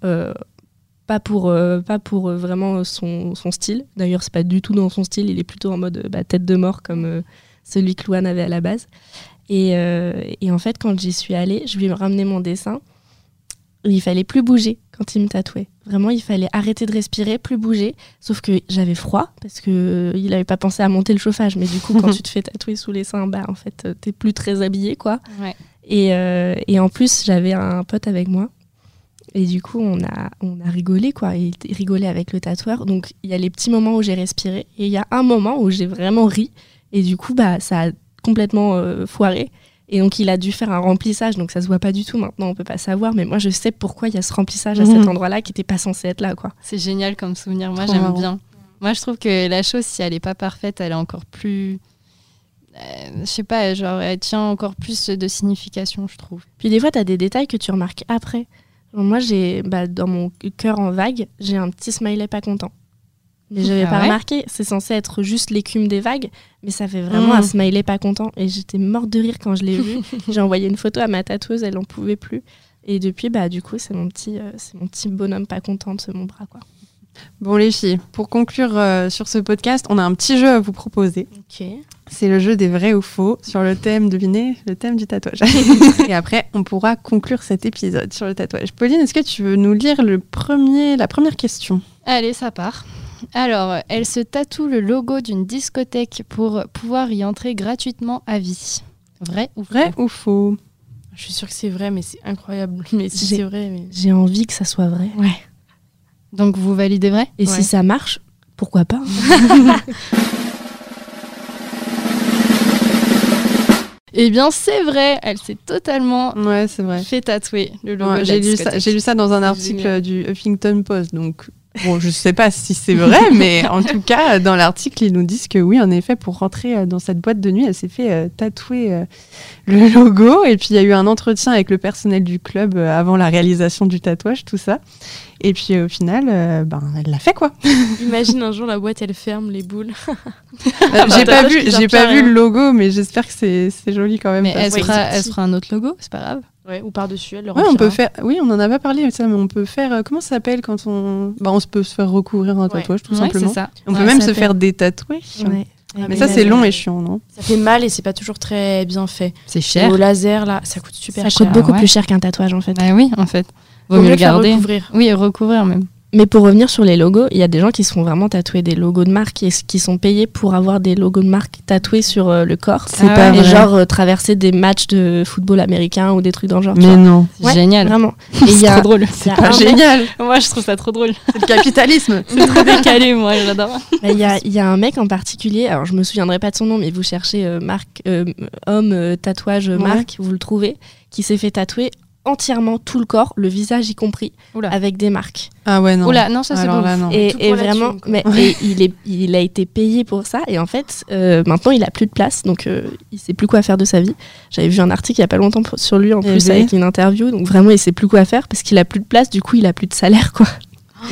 S5: Pas pour, euh, pas pour euh, vraiment son, son style. D'ailleurs, c'est pas du tout dans son style. Il est plutôt en mode euh, bah, tête de mort, comme celui que Louane avait à la base. Et, et en fait, quand j'y suis allée, je lui ai ramené mon dessin. Il fallait plus bouger quand il me tatouait. Vraiment, il fallait arrêter de respirer, plus bouger. Sauf que j'avais froid parce que il avait pas pensé à monter le chauffage. Mais du coup, quand [laughs] tu te fais tatouer sous les seins, bah en fait, t'es plus très habillé, quoi.
S4: Ouais.
S5: Et, euh, et en plus, j'avais un pote avec moi. Et du coup, on a, on a rigolé, quoi. Il rigolait avec le tatoueur. Donc, il y a les petits moments où j'ai respiré. Et il y a un moment où j'ai vraiment ri. Et du coup, bah, ça a complètement euh, foiré. Et donc, il a dû faire un remplissage. Donc, ça se voit pas du tout maintenant. On peut pas savoir. Mais moi, je sais pourquoi il y a ce remplissage à
S3: Mhm.
S5: cet endroit-là qui était pas censé être là, quoi.
S4: C'est génial comme souvenir. Moi, j'aime bien. Moi, je trouve que la chose, si elle est pas parfaite, elle est encore plus. euh, je sais pas, genre, elle tient encore plus de signification, je trouve.
S5: Puis des fois, tu as des détails que tu remarques après. Moi, j'ai bah, dans mon cœur en vague, j'ai un petit smiley pas content. Mais j'avais
S4: Ah
S5: pas
S4: ouais
S5: remarqué. C'est censé être juste l'écume des vagues, mais ça fait vraiment
S3: Mm.
S5: un smiley pas content. Et j'étais morte de rire quand je l'ai vu. [laughs] j'ai envoyé une photo à ma tatoueuse, elle en pouvait plus. Et depuis, bah, du coup, c'est mon petit, euh, c'est mon petit bonhomme pas content de mon bras, quoi.
S3: Bon, les filles, pour conclure euh, sur ce podcast, on a un petit jeu à vous proposer.
S5: Ok.
S3: C'est le jeu des vrais ou faux sur le thème, devinez, le thème du tatouage. [laughs] Et après, on pourra conclure cet épisode sur le tatouage. Pauline, est-ce que tu veux nous lire le premier, la première question?
S4: Allez, ça part. Alors, elle se tatoue le logo d'une discothèque pour pouvoir y entrer gratuitement à vie. Vrai ou
S3: Vrai
S4: faux?
S3: ou faux?
S6: Je suis sûre que c'est vrai, mais c'est incroyable. [laughs] Mais si
S5: J'ai-
S6: c'est vrai, mais...
S5: J'ai envie que ça soit vrai.
S4: Ouais. Donc, vous validez vrai?
S5: Et
S6: Ouais.
S5: si ça marche, pourquoi pas [laughs]
S4: Eh bien, c'est vrai. Elle s'est totalement
S3: Ouais, c'est vrai.
S4: fait tatouer le logo
S3: Ouais,
S4: de
S3: J'ai
S4: la
S3: lu, ça-
S4: discothèque.
S3: j'ai lu ça dans un
S4: C'est
S3: article
S4: génial.
S3: du Huffington Post, donc Bon, je sais pas si c'est vrai, [laughs] mais en tout cas, dans l'article, ils nous disent que oui, en effet, pour rentrer euh, dans cette boîte de nuit, elle s'est fait euh, tatouer euh, le logo. Et puis, il y a eu un entretien avec le personnel du club euh, avant la réalisation du tatouage, tout ça. Et puis, au final, euh, ben, elle l'a fait, quoi. [laughs]
S6: Imagine un jour la boîte elle ferme les boules. [laughs]
S3: J'ai pas vu, j'ai pas vu le logo, mais j'espère que c'est c'est joli quand même.
S4: Mais elle
S3: que-
S4: se, fera,
S6: c'est
S4: elle
S6: petit.
S4: se fera un autre logo, c'est pas grave.
S6: Ouais, ou par-dessus elle le
S3: Ouais, on peut faire. Oui, on en a pas parlé, ça, mais on peut faire. euh, comment ça s'appelle quand on. Bah, on se peut se faire recouvrir un
S6: Ouais.
S3: tatouage, tout
S4: Ouais,
S3: simplement.
S4: c'est ça.
S3: On peut même
S6: ça
S3: se
S6: fait-
S3: faire détatouer.
S5: Ouais.
S3: Mais ça, c'est long et chiant, non?
S6: Ça fait mal et c'est pas toujours très bien fait.
S4: C'est cher.
S6: Au laser là, ça coûte super
S5: Ça
S6: cher.
S5: coûte beaucoup
S4: ouais.
S5: plus cher qu'un tatouage en fait.
S4: Bah oui, en fait. Vaut
S6: Vaut
S4: mieux le garder.
S6: recouvrir.
S4: Oui, recouvrir même.
S5: Mais pour revenir sur les logos, il y a des gens qui se font vraiment tatouer des logos de marque et qui sont payés pour avoir des logos de marque tatoués sur euh, le corps.
S4: C'est Ah pas
S5: et
S4: vrai.
S5: genre euh, traverser des matchs de football américain ou des trucs dans le genre.
S3: Mais non,
S4: C'est
S5: Ouais,
S4: génial.
S5: Vraiment. [laughs] Et
S4: C'est trop drôle.
S5: a
S3: pas
S5: mec-
S3: génial. [laughs]
S4: Moi, je trouve ça trop drôle.
S3: C'est le capitalisme. [laughs]
S4: C'est trop décalé, moi, j'adore.
S5: Il y, a, il y a un mec en particulier, alors je me souviendrai pas de son nom, mais vous cherchez euh, marque, euh, homme, euh, tatouage,
S3: Ouais.
S5: marque, vous le trouvez, qui s'est fait tatouer entièrement tout le corps, le visage y compris,
S4: Oula.
S5: avec des marques.
S3: Ah ouais, non.
S4: Oula, non, ça c'est bon.
S3: là, non.
S5: Et, et vraiment, mais, et il, est, il a été payé pour ça. Et en fait, euh, maintenant, il a plus de place. Donc, euh, il sait plus quoi faire de sa vie. J'avais vu un article il y a pas longtemps pour- sur lui, en
S3: Eh
S5: plus, avec une interview. Donc, vraiment, il sait plus quoi faire parce qu'il a plus de place. Du coup, il a plus de salaire, quoi.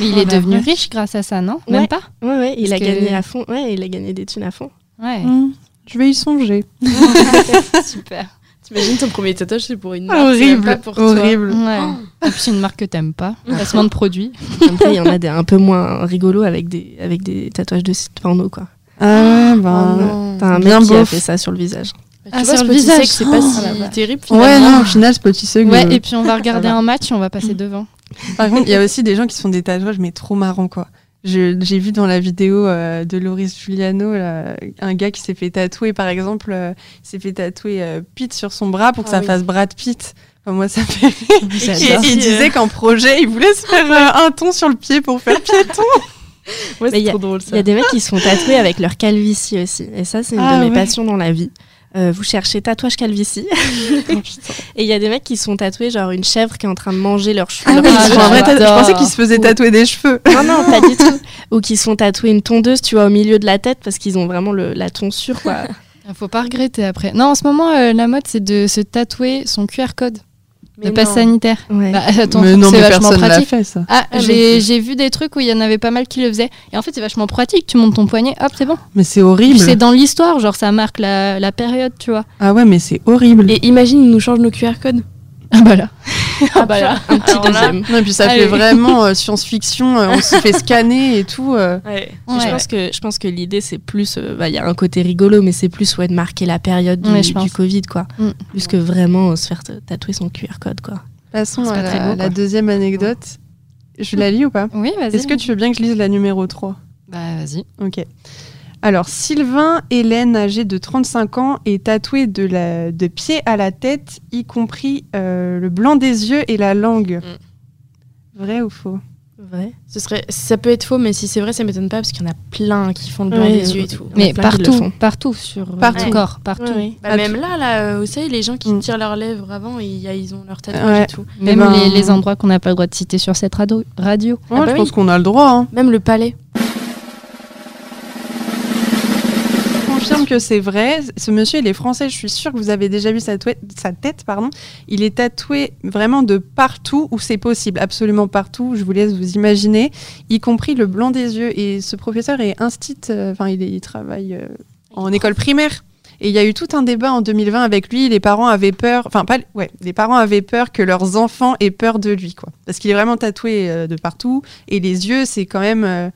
S4: Mais il
S3: Oh
S4: est devenu riche grâce à ça, non?
S5: Ouais.
S4: Même pas?
S5: Ouais, ouais, il
S4: Parce
S5: a
S4: que-
S5: gagné à fond. Ouais, il a gagné des thunes à fond.
S4: Ouais.
S3: Mmh, Je vais y songer. [laughs]
S4: Super.
S6: T'imagines ton premier tatouage c'est pour une marque,
S3: Horrible,
S6: pas pour toi.
S3: horrible.
S4: Ouais. En plus, une marque que t'aimes pas. [laughs] Placement de produit.
S5: Après, il y en a des un peu moins rigolos avec des, avec des tatouages de site porno, quoi.
S3: Ah
S6: Oh
S3: ben.
S6: non.
S5: T'as un
S3: Bien
S5: mec qui a fait ça sur le visage.
S6: Bah,
S4: Ah,
S6: vois,
S4: sur le
S6: petit
S4: visage.
S6: sec, c'est pas
S3: Oh,
S6: si terrible
S3: ouais, non, au final, ce petit seul.
S4: Ouais, et puis on va regarder un match et on va passer devant.
S3: Par contre, il y a aussi des gens qui se font des tatouages, mais trop marrants, quoi. J'ai vu dans la vidéo euh, de Loris Giuliano là, un gars qui s'est fait tatouer, par exemple, euh, il s'est fait tatouer euh, Pete sur son bras pour que
S6: Ah
S3: ça
S6: oui.
S3: fasse Brad Pitt. Enfin, moi, ça fait. [laughs] Il disait qu'en projet, il voulait se faire un ton sur le pied pour faire piéton. [laughs]
S6: Ouais,
S5: il
S6: c'est
S5: a-
S6: trop drôle
S5: Il
S6: ça.
S5: y a des mecs qui se font tatouer avec leur calvitie aussi. Et ça, c'est une
S3: Ah
S5: de mes
S3: ouais.
S5: passions dans la vie. Euh, vous cherchez tatouage calvitie. [laughs] et il y a des mecs qui se sont tatoués genre une chèvre qui est en train de manger leurs cheveux.
S3: Ah oui,
S4: Ah.
S3: Je pensais qu'ils se faisaient tatouer des cheveux.
S5: Non, non, pas du tout. [laughs] Ou qui se font tatouer une tondeuse, tu vois, au milieu de la tête parce qu'ils ont vraiment le, la tonsure, quoi. [laughs]
S4: Faut pas regretter après. Non, en ce moment, euh, la mode, c'est de se tatouer son QR code
S6: Mais
S4: passe
S6: non.
S4: sanitaire.
S5: Ouais.
S4: Bah, attends,
S3: mais non,
S4: c'est
S3: mais
S4: vachement
S3: personne
S4: pratique.
S3: fait, ça.
S4: Ah,
S6: Ah,
S4: j'ai vu des trucs où il y en avait pas mal qui le faisaient. Et en fait, c'est vachement pratique. Tu montes ton poignet, hop, c'est bon.
S3: Mais c'est
S4: Puis
S3: horrible.
S4: C'est dans l'histoire, genre ça marque la, la période, tu vois.
S3: Ah ouais, mais c'est horrible.
S6: Et imagine, ils nous changent nos QR codes.
S4: Ah bah là. [laughs]
S6: Ah bah là.
S5: Un petit
S6: Alors là,
S5: deuxième.
S3: Non, et puis ça
S4: Allez.
S3: fait vraiment euh, science-fiction. euh, on se fait scanner et tout. euh.
S6: Ouais.
S5: Je pense que je pense que l'idée c'est plus euh, bah, il y a un côté rigolo mais c'est plus ouais de marquer la période du,
S4: Ouais, je pense.
S5: du Covid quoi
S4: Mm.
S5: plus que vraiment euh, se faire t- tatouer son QR code quoi.
S3: Passons
S4: C'est
S3: à
S4: pas
S3: la, deuxième anecdote. Je la lis ou pas?
S4: Oui, vas-y.
S3: Est-ce que tu veux bien que je lise la numéro 3
S4: Bah vas-y.
S3: Ok. Alors, Sylvain Hélène, âgé de 35 ans, est tatoué de, la, de pied à la tête, y compris euh, le blanc des yeux et la langue. Vrai ou faux?
S5: Vrai.
S6: Ce serait, ça peut être faux, mais si c'est vrai, ça m'étonne pas parce qu'il y en a plein qui font le blanc des yeux et tout.
S4: Mais partout, partout sur euh,
S3: Partout.
S4: le corps, partout.
S5: Ouais, ouais.
S6: Bah,
S3: Ah,
S6: même
S3: tu-
S6: là, là, euh, vous savez, les gens qui
S3: Mm.
S6: tirent leurs lèvres avant, ils, ils ont leur tatouage
S3: Ouais.
S6: et tout.
S4: Même
S3: ben-
S4: les, les endroits qu'on n'a pas le droit de citer sur cette radio. radio.
S3: Ouais,
S6: bah
S3: Je
S6: oui.
S3: pense qu'on a le droit. Hein.
S6: Même le palais.
S3: Que c'est vrai. Ce monsieur, il est français. Je suis sûre que vous avez déjà vu sa, tête. Pardon. Il est tatoué vraiment de partout où c'est possible. Absolument partout. Je vous laisse vous imaginer. Y compris le blanc des yeux. Et ce professeur est instit. euh, Enfin, il, travaille euh, en école primaire. Et il y a eu tout un débat en 2020 avec lui. Les parents avaient peur, enfin pas, ouais, les parents avaient peur que leurs enfants aient peur de lui, quoi. Parce qu'il est vraiment tatoué euh, de partout. Et les yeux, c'est quand même,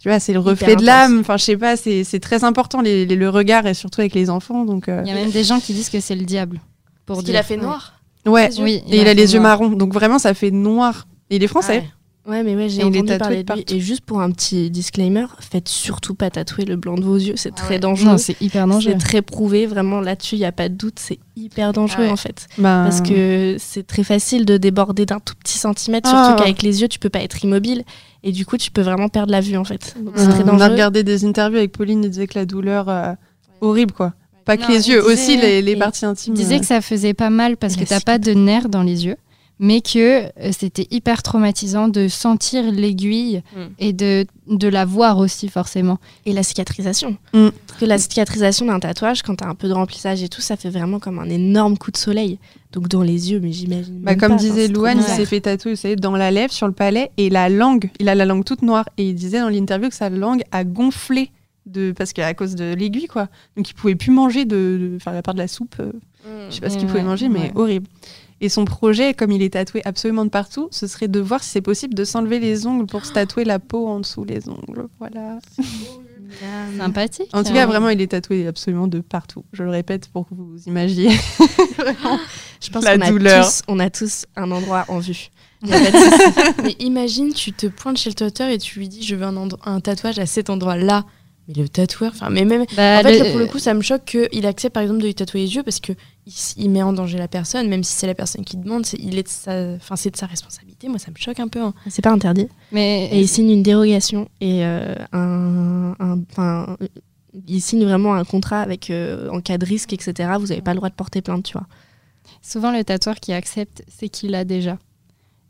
S3: tu vois, c'est le reflet de l'âme. Enfin, je sais pas, c'est c'est très important les- les- le regard et surtout avec les enfants. Donc, euh,
S4: Il y a même des gens qui disent que c'est le diable. Pour
S6: Parce qu'il
S4: dire.
S6: a fait noir.
S3: ouais.
S4: Oui,
S3: Et il a les yeux marrons. Donc vraiment, ça fait noir. Et il est français.
S6: Ah
S5: Ouais, mais ouais, j'ai
S3: il
S5: entendu parler
S3: de
S5: lui. Et juste pour un petit disclaimer, faites surtout pas tatouer le blanc de vos yeux, c'est
S6: Ah
S5: très
S6: ouais.
S5: dangereux.
S4: Non, c'est hyper dangereux.
S5: C'est très prouvé, vraiment là-dessus, il n'y a pas de doute, c'est hyper dangereux
S6: Ah ouais.
S5: en fait.
S3: Ben,
S5: Parce que c'est très facile de déborder d'un tout petit centimètre,
S3: Ah.
S5: surtout qu'avec les yeux, tu peux pas être immobile. Et du coup, tu peux vraiment perdre la vue en fait. Donc c'est très
S3: on a
S5: dangereux.
S3: regardé des interviews avec Pauline. Il disait que la douleur euh, horrible, quoi. Pas que
S4: Non,
S3: les
S4: il
S3: yeux,
S4: disait-
S3: aussi les, les
S4: il
S3: parties
S4: Il
S3: intimes.
S4: disait
S3: euh.
S4: que ça faisait pas mal parce que t'as pas de nerfs dans les yeux. Mais que euh, c'était hyper traumatisant de sentir l'aiguille
S5: Mm.
S4: et de, de la voir aussi forcément.
S5: Et la cicatrisation.
S3: Mm.
S5: Parce que la cicatrisation d'un tatouage, quand t'as un peu de remplissage et tout, ça fait vraiment comme un énorme coup de soleil. Donc dans les yeux, mais j'imagine.
S3: Bah, comme
S5: pas,
S3: disait Louane, il s'est fait tatouer, vous savez, dans la lèvre, sur le palais, et la langue, il a la langue toute noire. Et il disait dans l'interview que sa langue a gonflé de, parce qu'à cause de l'aiguille, quoi. Donc il pouvait plus manger de, de enfin, à part de la soupe. euh, je sais pas ce qu'il
S4: Ouais,
S3: pouvait manger, mais
S4: ouais.
S3: horrible. Et son projet, comme il est tatoué absolument de partout, ce serait de voir si c'est possible de s'enlever les ongles pour se tatouer la peau en dessous les ongles. Voilà.
S4: Sympathique.
S3: En tout
S4: hein.
S3: cas, vraiment, il est tatoué absolument de partout. Je le répète pour que vous imaginiez. [laughs]
S5: Je pense
S3: La
S5: qu'on a,
S3: douleur.
S5: tous, on a tous un endroit en vue. [laughs]
S6: Mais imagine, tu te pointes chez le tatoueur et tu lui dis je veux un, un tatouage à cet endroit-là. Mais le tatoueur, enfin, mais même.
S4: Bah,
S6: en fait,
S4: le-
S6: là, pour le coup, ça me choque qu'il accepte par exemple de lui tatouer les yeux parce que il, met en danger la personne, même si c'est la personne qui demande, c'est, il est de sa, enfin, c'est de sa responsabilité. Moi, ça me choque un peu. hein.
S5: C'est pas interdit.
S4: mais
S5: Et il signe une dérogation et euh, un, il signe vraiment un contrat avec euh, en cas de risque, etc. Vous n'avez pas le droit de porter plainte, tu vois.
S4: souvent le tatoueur qui accepte, c'est qu'il l'a déjà.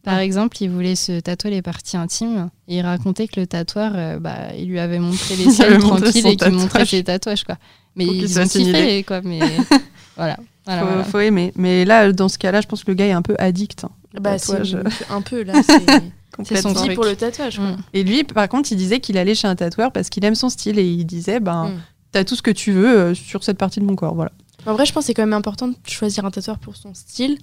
S4: Par exemple, il voulait se tatouer les parties intimes et il racontait que le tatoueur, euh, bah, il lui avait montré [laughs] les
S3: Il
S4: siennes
S3: avait montré
S4: tranquilles et qu'il montrait ses tatouages. Quoi. Mais ils ont kiffé,
S3: assimilé.
S4: quoi. Mais [laughs] voilà. Voilà,
S3: faut,
S4: voilà.
S3: faut aimer. Mais là, dans ce cas-là, je pense que le gars est un peu addict. hein, au
S6: Bah, un peu là. C'est, [laughs]
S3: complètement.
S4: son truc.
S6: pour le tatouage. quoi.
S4: Mm.
S3: Et lui, par contre, il disait qu'il allait chez un tatoueur parce qu'il aime son style et il disait ben,
S6: Mm.
S3: t'as tout ce que tu veux euh, sur cette partie de mon corps. Voilà.
S6: En vrai, je pense que c'est quand même important de choisir un tatoueur pour son style.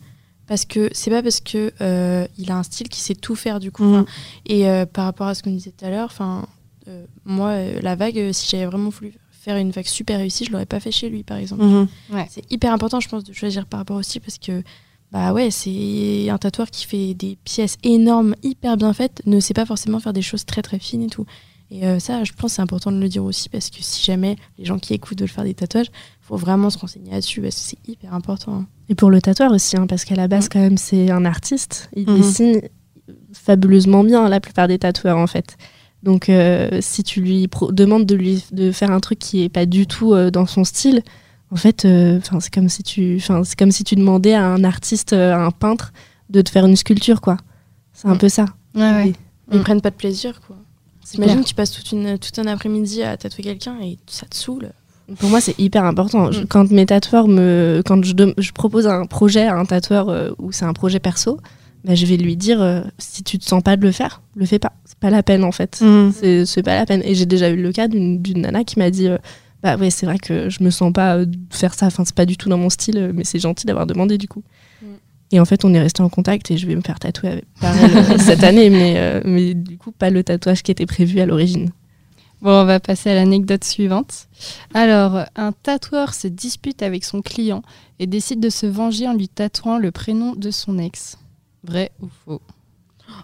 S6: Parce que c'est pas parce que euh, il a un style qui sait tout faire du coup. Enfin, Et euh, par rapport à ce qu'on disait tout à l'heure, enfin, euh, moi, euh, la vague, si j'avais vraiment voulu faire une vague super réussie, je l'aurais pas fait chez lui, par exemple.
S3: Mhm.
S6: C'est hyper important, je pense, de choisir par rapport au style parce que, bah ouais, c'est un tatoueur qui fait des pièces énormes, hyper bien faites, ne sait pas forcément faire des choses très très fines et tout. Et euh, ça, je pense, c'est important de le dire aussi parce que si jamais les gens qui écoutent veulent faire des tatouages, faut vraiment se renseigner là-dessus parce que c'est hyper important.
S5: Et pour le tatoueur aussi, hein, parce qu'à la base, quand même, c'est un artiste. Il
S3: Mhm.
S5: dessine fabuleusement bien, la plupart des tatoueurs, en fait. Donc, euh, si tu lui demandes de lui de faire un truc qui est pas du tout euh, dans son style, en fait, euh, c'est comme si tu, c'est comme si tu demandais à un artiste, à un peintre, de te faire une sculpture, quoi. C'est un
S6: Mm.
S5: peu ça.
S4: Ouais, ouais.
S6: Ils
S4: Mm.
S6: prennent pas de plaisir, quoi.
S5: Clair.
S6: tu passes toute une, tout un après-midi à tatouer quelqu'un et ça te saoule.
S5: Pour moi, c'est hyper important. Je-
S6: Mm.
S5: quand mes tatoueurs me, quand je, je propose un projet à un tatoueur euh, où c'est un projet perso, bah, je vais lui dire euh, si tu te sens pas de le faire, le fais pas. C'est pas la peine en fait.
S3: Mhm.
S5: C'est pas la peine. Et j'ai déjà eu le cas d'une nana qui m'a dit euh, bah ouais c'est vrai que je me sens pas euh, faire ça. Enfin c'est pas du tout dans mon style, euh, mais c'est gentil d'avoir demandé du coup.
S6: Mm.
S5: Et en fait on est resté en contact et je vais me faire tatouer avec, elle [laughs] cette année, mais euh, mais du coup pas le tatouage qui était prévu à l'origine.
S4: Bon, on va passer à l'anecdote suivante. Alors, un tatoueur se dispute avec son client et décide de se venger en lui tatouant le prénom de son ex. Vrai ou faux?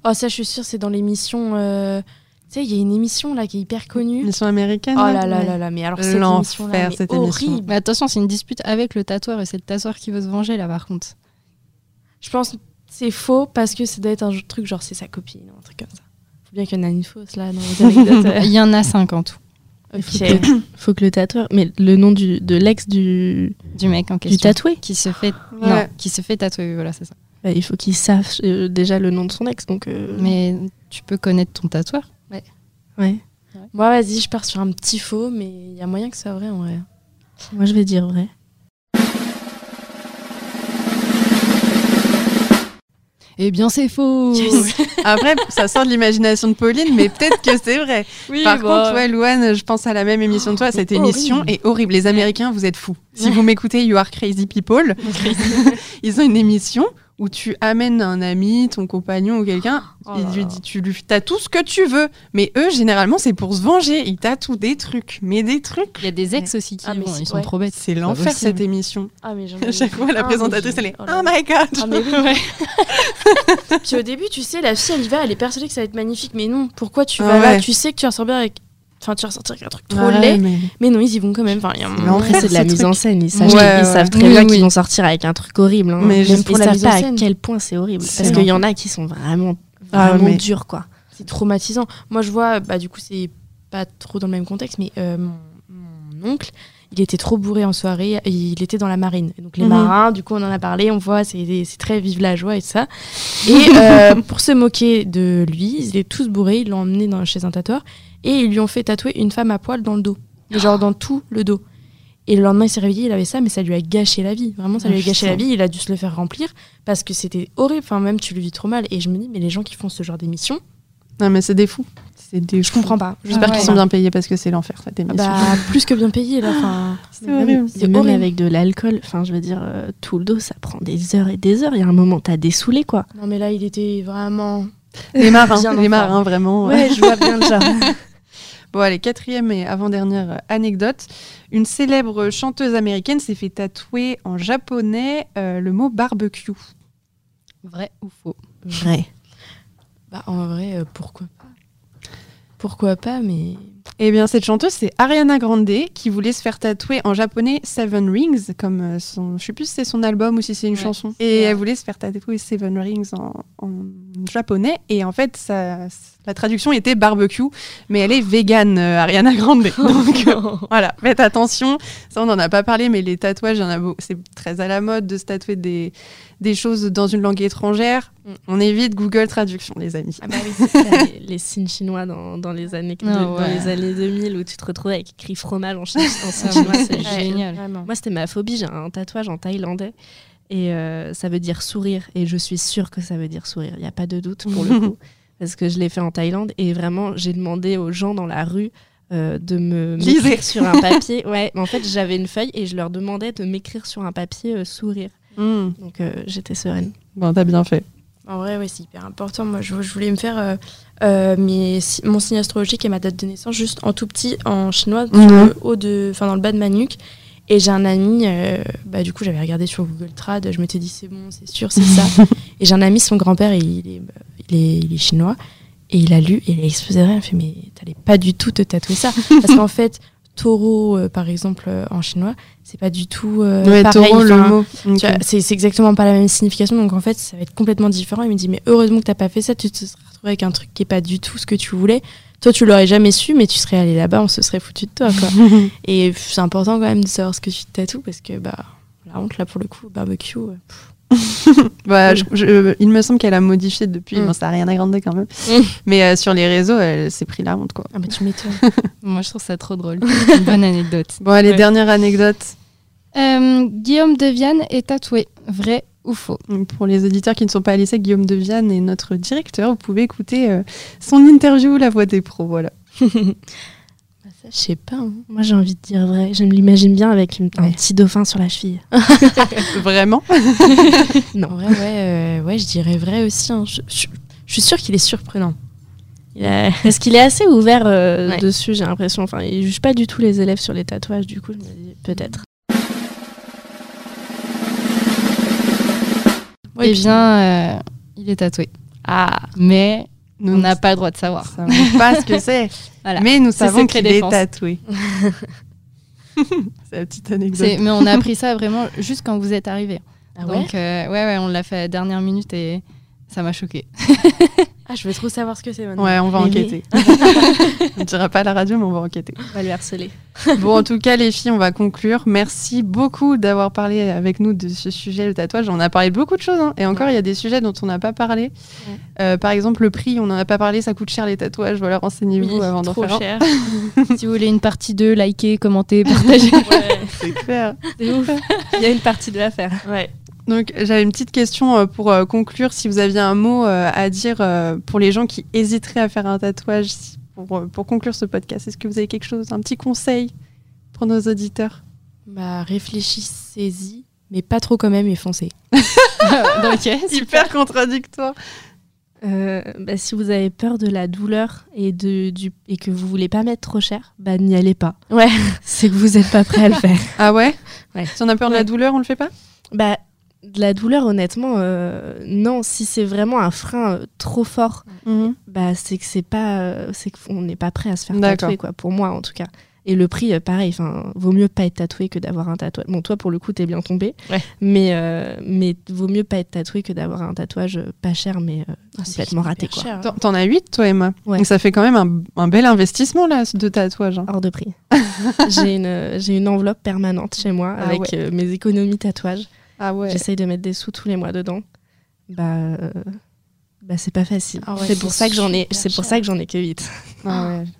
S6: Oh, ça, je suis sûre, c'est dans l'émission. euh, Tu sais, il y a une émission là qui est hyper connue.
S3: Mission américaine.
S6: Oh
S3: là
S6: là là
S3: Ouais.
S6: là là, mais alors cette
S3: L'enfer,
S6: émission-là, mais
S3: cette émission.
S6: horrible.
S4: Mais attention, c'est une dispute avec le tatoueur et c'est le tatoueur qui veut se venger là par contre.
S6: Je pense que c'est faux parce que ça doit être un truc genre c'est sa copine ou un truc comme ça. Faut bien qu'il y en a une fausse là dans les [laughs] anecdotes.
S4: Il y en a cinq en tout,
S6: Ok.
S5: Faut que, [coughs] faut que le tatoueur, mais le nom du, de l'ex du,
S4: du mec en
S5: du
S4: question.
S5: tatoué,
S4: Qui se fait,
S3: Ouais.
S4: non, qui se fait tatouer, voilà, c'est ça.
S5: Bah, il faut qu'il sache euh, déjà le nom de son ex. Donc euh,
S4: Mais tu peux connaître ton tatoueur.
S5: ouais.
S6: Moi, vas-y, je pars sur un petit faux, mais il y a moyen que ça soit vrai en vrai.
S5: Moi je vais dire vrai.
S4: Eh bien, c'est faux [laughs]
S3: Après, ça sort de l'imagination de Pauline, mais peut-être que c'est vrai.
S6: Oui,
S3: Par contre, ouais, Louane, je pense à la même émission de toi. Cette émission
S6: horrible.
S3: est horrible. Les Américains, vous êtes fous. Si vous m'écoutez, You Are Crazy People, [laughs] ils ont une émission où tu amènes un ami, ton compagnon ou quelqu'un,
S6: Oh
S3: et
S6: là
S3: lui dis, tu lui as tout ce que tu veux. Mais eux, généralement, c'est pour se venger. Ils tatouent des trucs, mais des trucs.
S4: Il y a des ex aussi qui
S6: Ah, mais
S4: vont, ils sont
S6: ouais.
S4: trop bêtes.
S3: C'est l'enfer cette émission.
S6: Ah, mais ai
S3: chaque fois, la
S6: un,
S3: présentatrice, elle est
S6: oh
S3: Oh my god.
S6: Ah, mais oui. [laughs] Puis au début, tu sais, la fille, elle y va, elle est persuadée que ça va être magnifique, mais non. Pourquoi tu vas
S3: Ah
S6: là?
S3: ouais.
S6: Tu sais que tu vas ressortir avec. Enfin, tu vas ressortir avec un truc trop
S3: Ouais,
S6: laid,
S3: mais-
S6: mais non, ils y vont quand même. Enfin,
S3: C'est
S5: de la
S3: ce
S5: mise
S3: truc.
S5: en scène. Ils, savent,
S3: Ouais,
S5: ils
S3: ouais.
S5: savent très
S4: Oui,
S5: bien
S4: oui.
S5: qu'ils vont sortir avec un truc horrible. hein.
S3: Mais
S5: Même pour ils
S6: la
S5: savent pas à quel point c'est horrible. Parce qu'il y en a qui sont vraiment,
S3: Ah,
S5: vraiment
S3: mais-
S5: durs, quoi.
S6: c'est traumatisant. Moi, je vois, bah, du coup, c'est pas trop dans le même contexte, mais euh, mon, mon oncle, il était trop bourré en soirée, il était dans la marine. Et donc les
S3: Mhm.
S6: marins, du coup on en a parlé, on voit, c'est c'est très vive la joie et tout ça. [laughs] Et euh, pour se moquer de lui, ils étaient tous bourrés, ils l'ont emmené dans, chez un tatoueur et ils lui ont fait tatouer une femme à poil dans le dos, genre dans tout le dos. Et le lendemain, il s'est réveillé, il avait ça, mais ça lui a gâché la vie. Vraiment, ça lui a gâché la vie. Il a dû se le faire remplir parce que c'était horrible. Enfin, même tu le vis trop mal. Et je me dis, mais les gens qui font ce genre d'émission,
S3: Non, mais c'est des fous. C'est des
S6: je
S3: fous.
S6: comprends pas.
S3: J'espère
S4: Ah
S3: qu'ils sont bien payés parce que c'est l'enfer, cette émission.
S6: Bah, [laughs] plus que bien payé, là. Enfin,
S3: c'est
S5: Même-
S3: horrible.
S5: et
S6: C'est
S5: même
S6: horrible.
S5: avec de l'alcool, enfin je veux dire, euh, tout le dos, ça prend des heures et des heures. Il y a un moment, t'as dessoulé quoi.
S6: non, mais là, il était vraiment.
S3: Les marins, les marins, vraiment.
S5: Ouais, je vois bien le genre. [laughs]
S3: Bon, allez, quatrième et avant-dernière euh, anecdote. Une célèbre chanteuse américaine s'est fait tatouer en japonais euh, le mot barbecue.
S4: Vrai ou faux?
S5: Vrai.
S6: Bah, en vrai, euh, pourquoi pas? Pourquoi pas, mais.
S3: Eh bien, cette chanteuse, c'est Ariana Grande qui voulait se faire tatouer en japonais Seven Rings, comme son. Je sais plus si c'est son album ou si c'est une
S6: Ouais.
S3: chanson. Et elle voulait se faire tatouer Seven Rings en, en japonais. Et en fait, ça, la traduction était barbecue, mais elle est végane, euh, Ariana Grande. [laughs] Donc, euh, Voilà, faites attention. Ça, on n'en a pas parlé, mais les tatouages, c'est très à la mode de se tatouer des, des choses dans une langue étrangère.
S6: Mm.
S3: On évite Google Traduction, les amis.
S5: Ah bah oui, c'est ça, les, les signes chinois dans, dans les années, de-
S4: Ah
S5: dans
S4: ouais.
S5: les années 2000 où tu te retrouves avec écrit fromage en, chinois, c'est génial.
S6: Vraiment.
S5: Moi, c'était ma phobie. J'ai un tatouage en thaïlandais et euh, ça veut dire sourire. Et je suis sûre que ça veut dire sourire. Il n'y a pas de doute pour le [laughs] coup. Parce que je l'ai fait en Thaïlande et vraiment, j'ai demandé aux gens dans la rue euh, de me m'écrire sur un [laughs] papier. Ouais, mais en fait, j'avais une feuille et je leur demandais de m'écrire sur un papier euh, sourire.
S3: Mm.
S5: Donc, euh, j'étais sereine.
S3: Bon, t'as bien fait.
S6: En vrai, ouais, c'est hyper important. Moi, je, je voulais me faire euh, euh, mes, si- mon signe astrologique et ma date de naissance juste en tout petit, en chinois,
S3: Mhm.
S6: le haut de, enfin dans le bas de ma nuque. Et j'ai un ami, euh, bah, du coup, j'avais regardé sur Google Trad, je m'étais dit, c'est bon, c'est sûr, c'est ça. [laughs] et j'ai un ami, son grand-père, il est, bah, il, est, il est chinois. Et il a lu et il a explosé rire. Il fait, mais t'allais pas du tout te tatouer ça. [laughs] Parce qu'en fait, taureau, euh, par exemple, euh, en chinois, c'est pas du tout euh,
S3: ouais,
S6: pareil.
S3: taureau, le mot.
S6: tu
S3: Ok.
S6: vois, c'est exactement pas la même signification, donc en fait, ça va être complètement différent. Il me dit, mais heureusement que t'as pas fait ça, tu te serais retrouvé avec un truc qui est pas du tout ce que tu voulais. Toi, tu l'aurais jamais su, mais tu serais allé là-bas, on se serait foutu de toi, quoi. [laughs] Et c'est important quand même de savoir ce que tu te tatoues, parce que, bah, la honte, là, pour le coup, barbecue. euh, pff. [laughs]
S3: Bah, je- je- il me semble qu'elle a modifié depuis.
S6: Mm.
S3: Bon, ça n'a rien à grandir quand même.
S6: Mm.
S3: Mais euh, sur les réseaux, elle s'est pris la honte, quoi.
S6: Ah, bah, tu m'étonnes. [laughs]
S4: Moi, je trouve ça trop drôle. Une bonne anecdote.
S3: Bon, allez,
S6: Ouais.
S3: dernière anecdote.
S4: Euh, Guillaume de Vienne est tatoué. Vrai ou faux?
S3: Pour les auditeurs qui ne sont pas à lycée, Guillaume Deviane est notre directeur. Vous pouvez écouter euh, son interview La Voix des pros. Voilà. [laughs]
S5: Bah, ça, je sais pas. hein. Moi, j'ai envie de dire vrai. Je me l'imagine bien avec une- un petit dauphin sur la cheville. [laughs] [laughs]
S3: Vraiment?
S6: En vrai, ouais, euh, ouais, je dirais vrai aussi. hein. Je, je- je suis sûre qu'il est surprenant. A-
S5: Parce qu'il est assez ouvert euh,
S6: Ouais.
S5: dessus, j'ai l'impression. Enfin, il juge pas du tout les élèves sur les tatouages, du coup, je me dis peut-être.
S6: Ouais,
S4: Eh bien, euh, il est tatoué.
S5: Ah,
S4: Mais
S3: Nous
S4: on n'a pas le droit de savoir.
S3: ne savons pas ce que c'est. [laughs]
S4: Voilà.
S3: Mais nous savons qu'il est tatoué. [laughs] c'est la petite anecdote.
S4: Mais on a appris ça vraiment juste quand vous êtes arrivé.
S6: Ah ouais?
S4: Donc, euh, ouais, ouais, on l'a fait à la dernière minute et ça m'a choqué. [laughs]
S6: Ah, je veux trop savoir ce que c'est maintenant.
S3: Ouais, on va
S5: Mais
S3: enquêter. [laughs] on ne dira pas à la radio, mais on va enquêter.
S5: on va le harceler. [laughs]
S3: Bon, en tout cas, les filles, on va conclure. Merci beaucoup d'avoir parlé avec nous de ce sujet, le tatouage. On a parlé de beaucoup de choses. hein. Et encore, il y a des sujets dont on n'a pas parlé. Euh, par exemple, le prix, on n'en a pas parlé. Ça coûte cher les tatouages. Voilà, renseignez-vous
S6: Oui,
S3: avant d'en
S6: trop
S3: faire un.
S6: cher.
S4: si vous voulez une partie 2, likez, commentez, partagez.
S3: C'est clair.
S5: C'est ouf. Il y a une partie de l'affaire.
S6: Ouais.
S3: Donc, j'avais une petite question euh, pour euh, conclure. Si vous aviez un mot euh, à dire pour les gens qui hésiteraient à faire un tatouage, pour, pour conclure ce podcast, est-ce que vous avez quelque chose, un petit conseil pour nos auditeurs?
S6: Bah, réfléchissez-y, mais pas trop quand même et foncez. [laughs] [laughs]
S4: ok,
S3: Hyper contradictoire.
S5: Euh, bah, si vous avez peur de la douleur et, de, du, et que vous voulez pas mettre trop cher, bah n'y allez pas.
S6: Ouais. [laughs]
S5: C'est que vous êtes pas prêt à le faire.
S3: Ah ouais?
S5: Ouais.
S3: Si on a peur de la douleur, on le fait pas?
S5: Bah, de la douleur, honnêtement, euh, non. Si c'est vraiment un frein euh, trop fort, bah c'est que c'est pas, euh, c'est qu'on n'est pas prêt à se faire tatouer, quoi. Pour moi, en tout cas. Et le prix, euh, pareil, enfin, vaut mieux pas être tatoué que d'avoir un tatouage. Bon, toi, pour le coup, t'es bien tombé.
S4: Ouais.
S5: Mais, euh, mais vaut mieux pas être tatoué que d'avoir un tatouage pas cher, mais euh,
S6: Ah,
S5: complètement raté, quoi.
S6: cher.
S3: T'en- T'en as 8, toi, Emma
S5: Ouais.
S3: Donc ça fait quand même un, un bel investissement, là, de tatouage. hein.
S5: Hors de prix. [laughs] j'ai une, j'ai une enveloppe permanente chez moi
S3: Ah
S5: avec
S3: ouais.
S5: euh, mes économies tatouages.
S3: Ah ouais.
S5: J'essaye de mettre des sous tous les mois dedans. Bah, euh, bah c'est pas facile.
S6: Ah ouais,
S5: c'est pour ça que j'en ai, c'est pour ça que j'en ai que 8.
S3: Ah ouais. [laughs]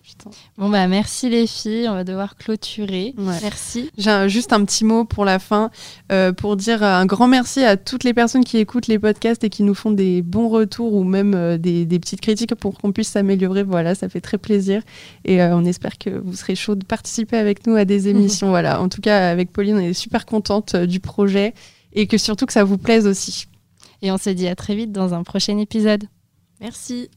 S4: Bon, bah, merci les filles. On va devoir clôturer.
S3: Ouais.
S6: Merci.
S3: J'ai juste un petit mot pour la fin, euh, pour dire un grand merci à toutes les personnes qui écoutent les podcasts et qui nous font des bons retours ou même euh, des, des petites critiques pour qu'on puisse s'améliorer. Voilà, ça fait très plaisir. Et euh, on espère que vous serez chaud de participer avec nous à des [laughs] émissions. voilà, en tout cas, avec Pauline, on est super contente euh, du projet et que surtout que ça vous plaise aussi.
S4: Et on se dit à très vite dans un prochain épisode.
S6: Merci.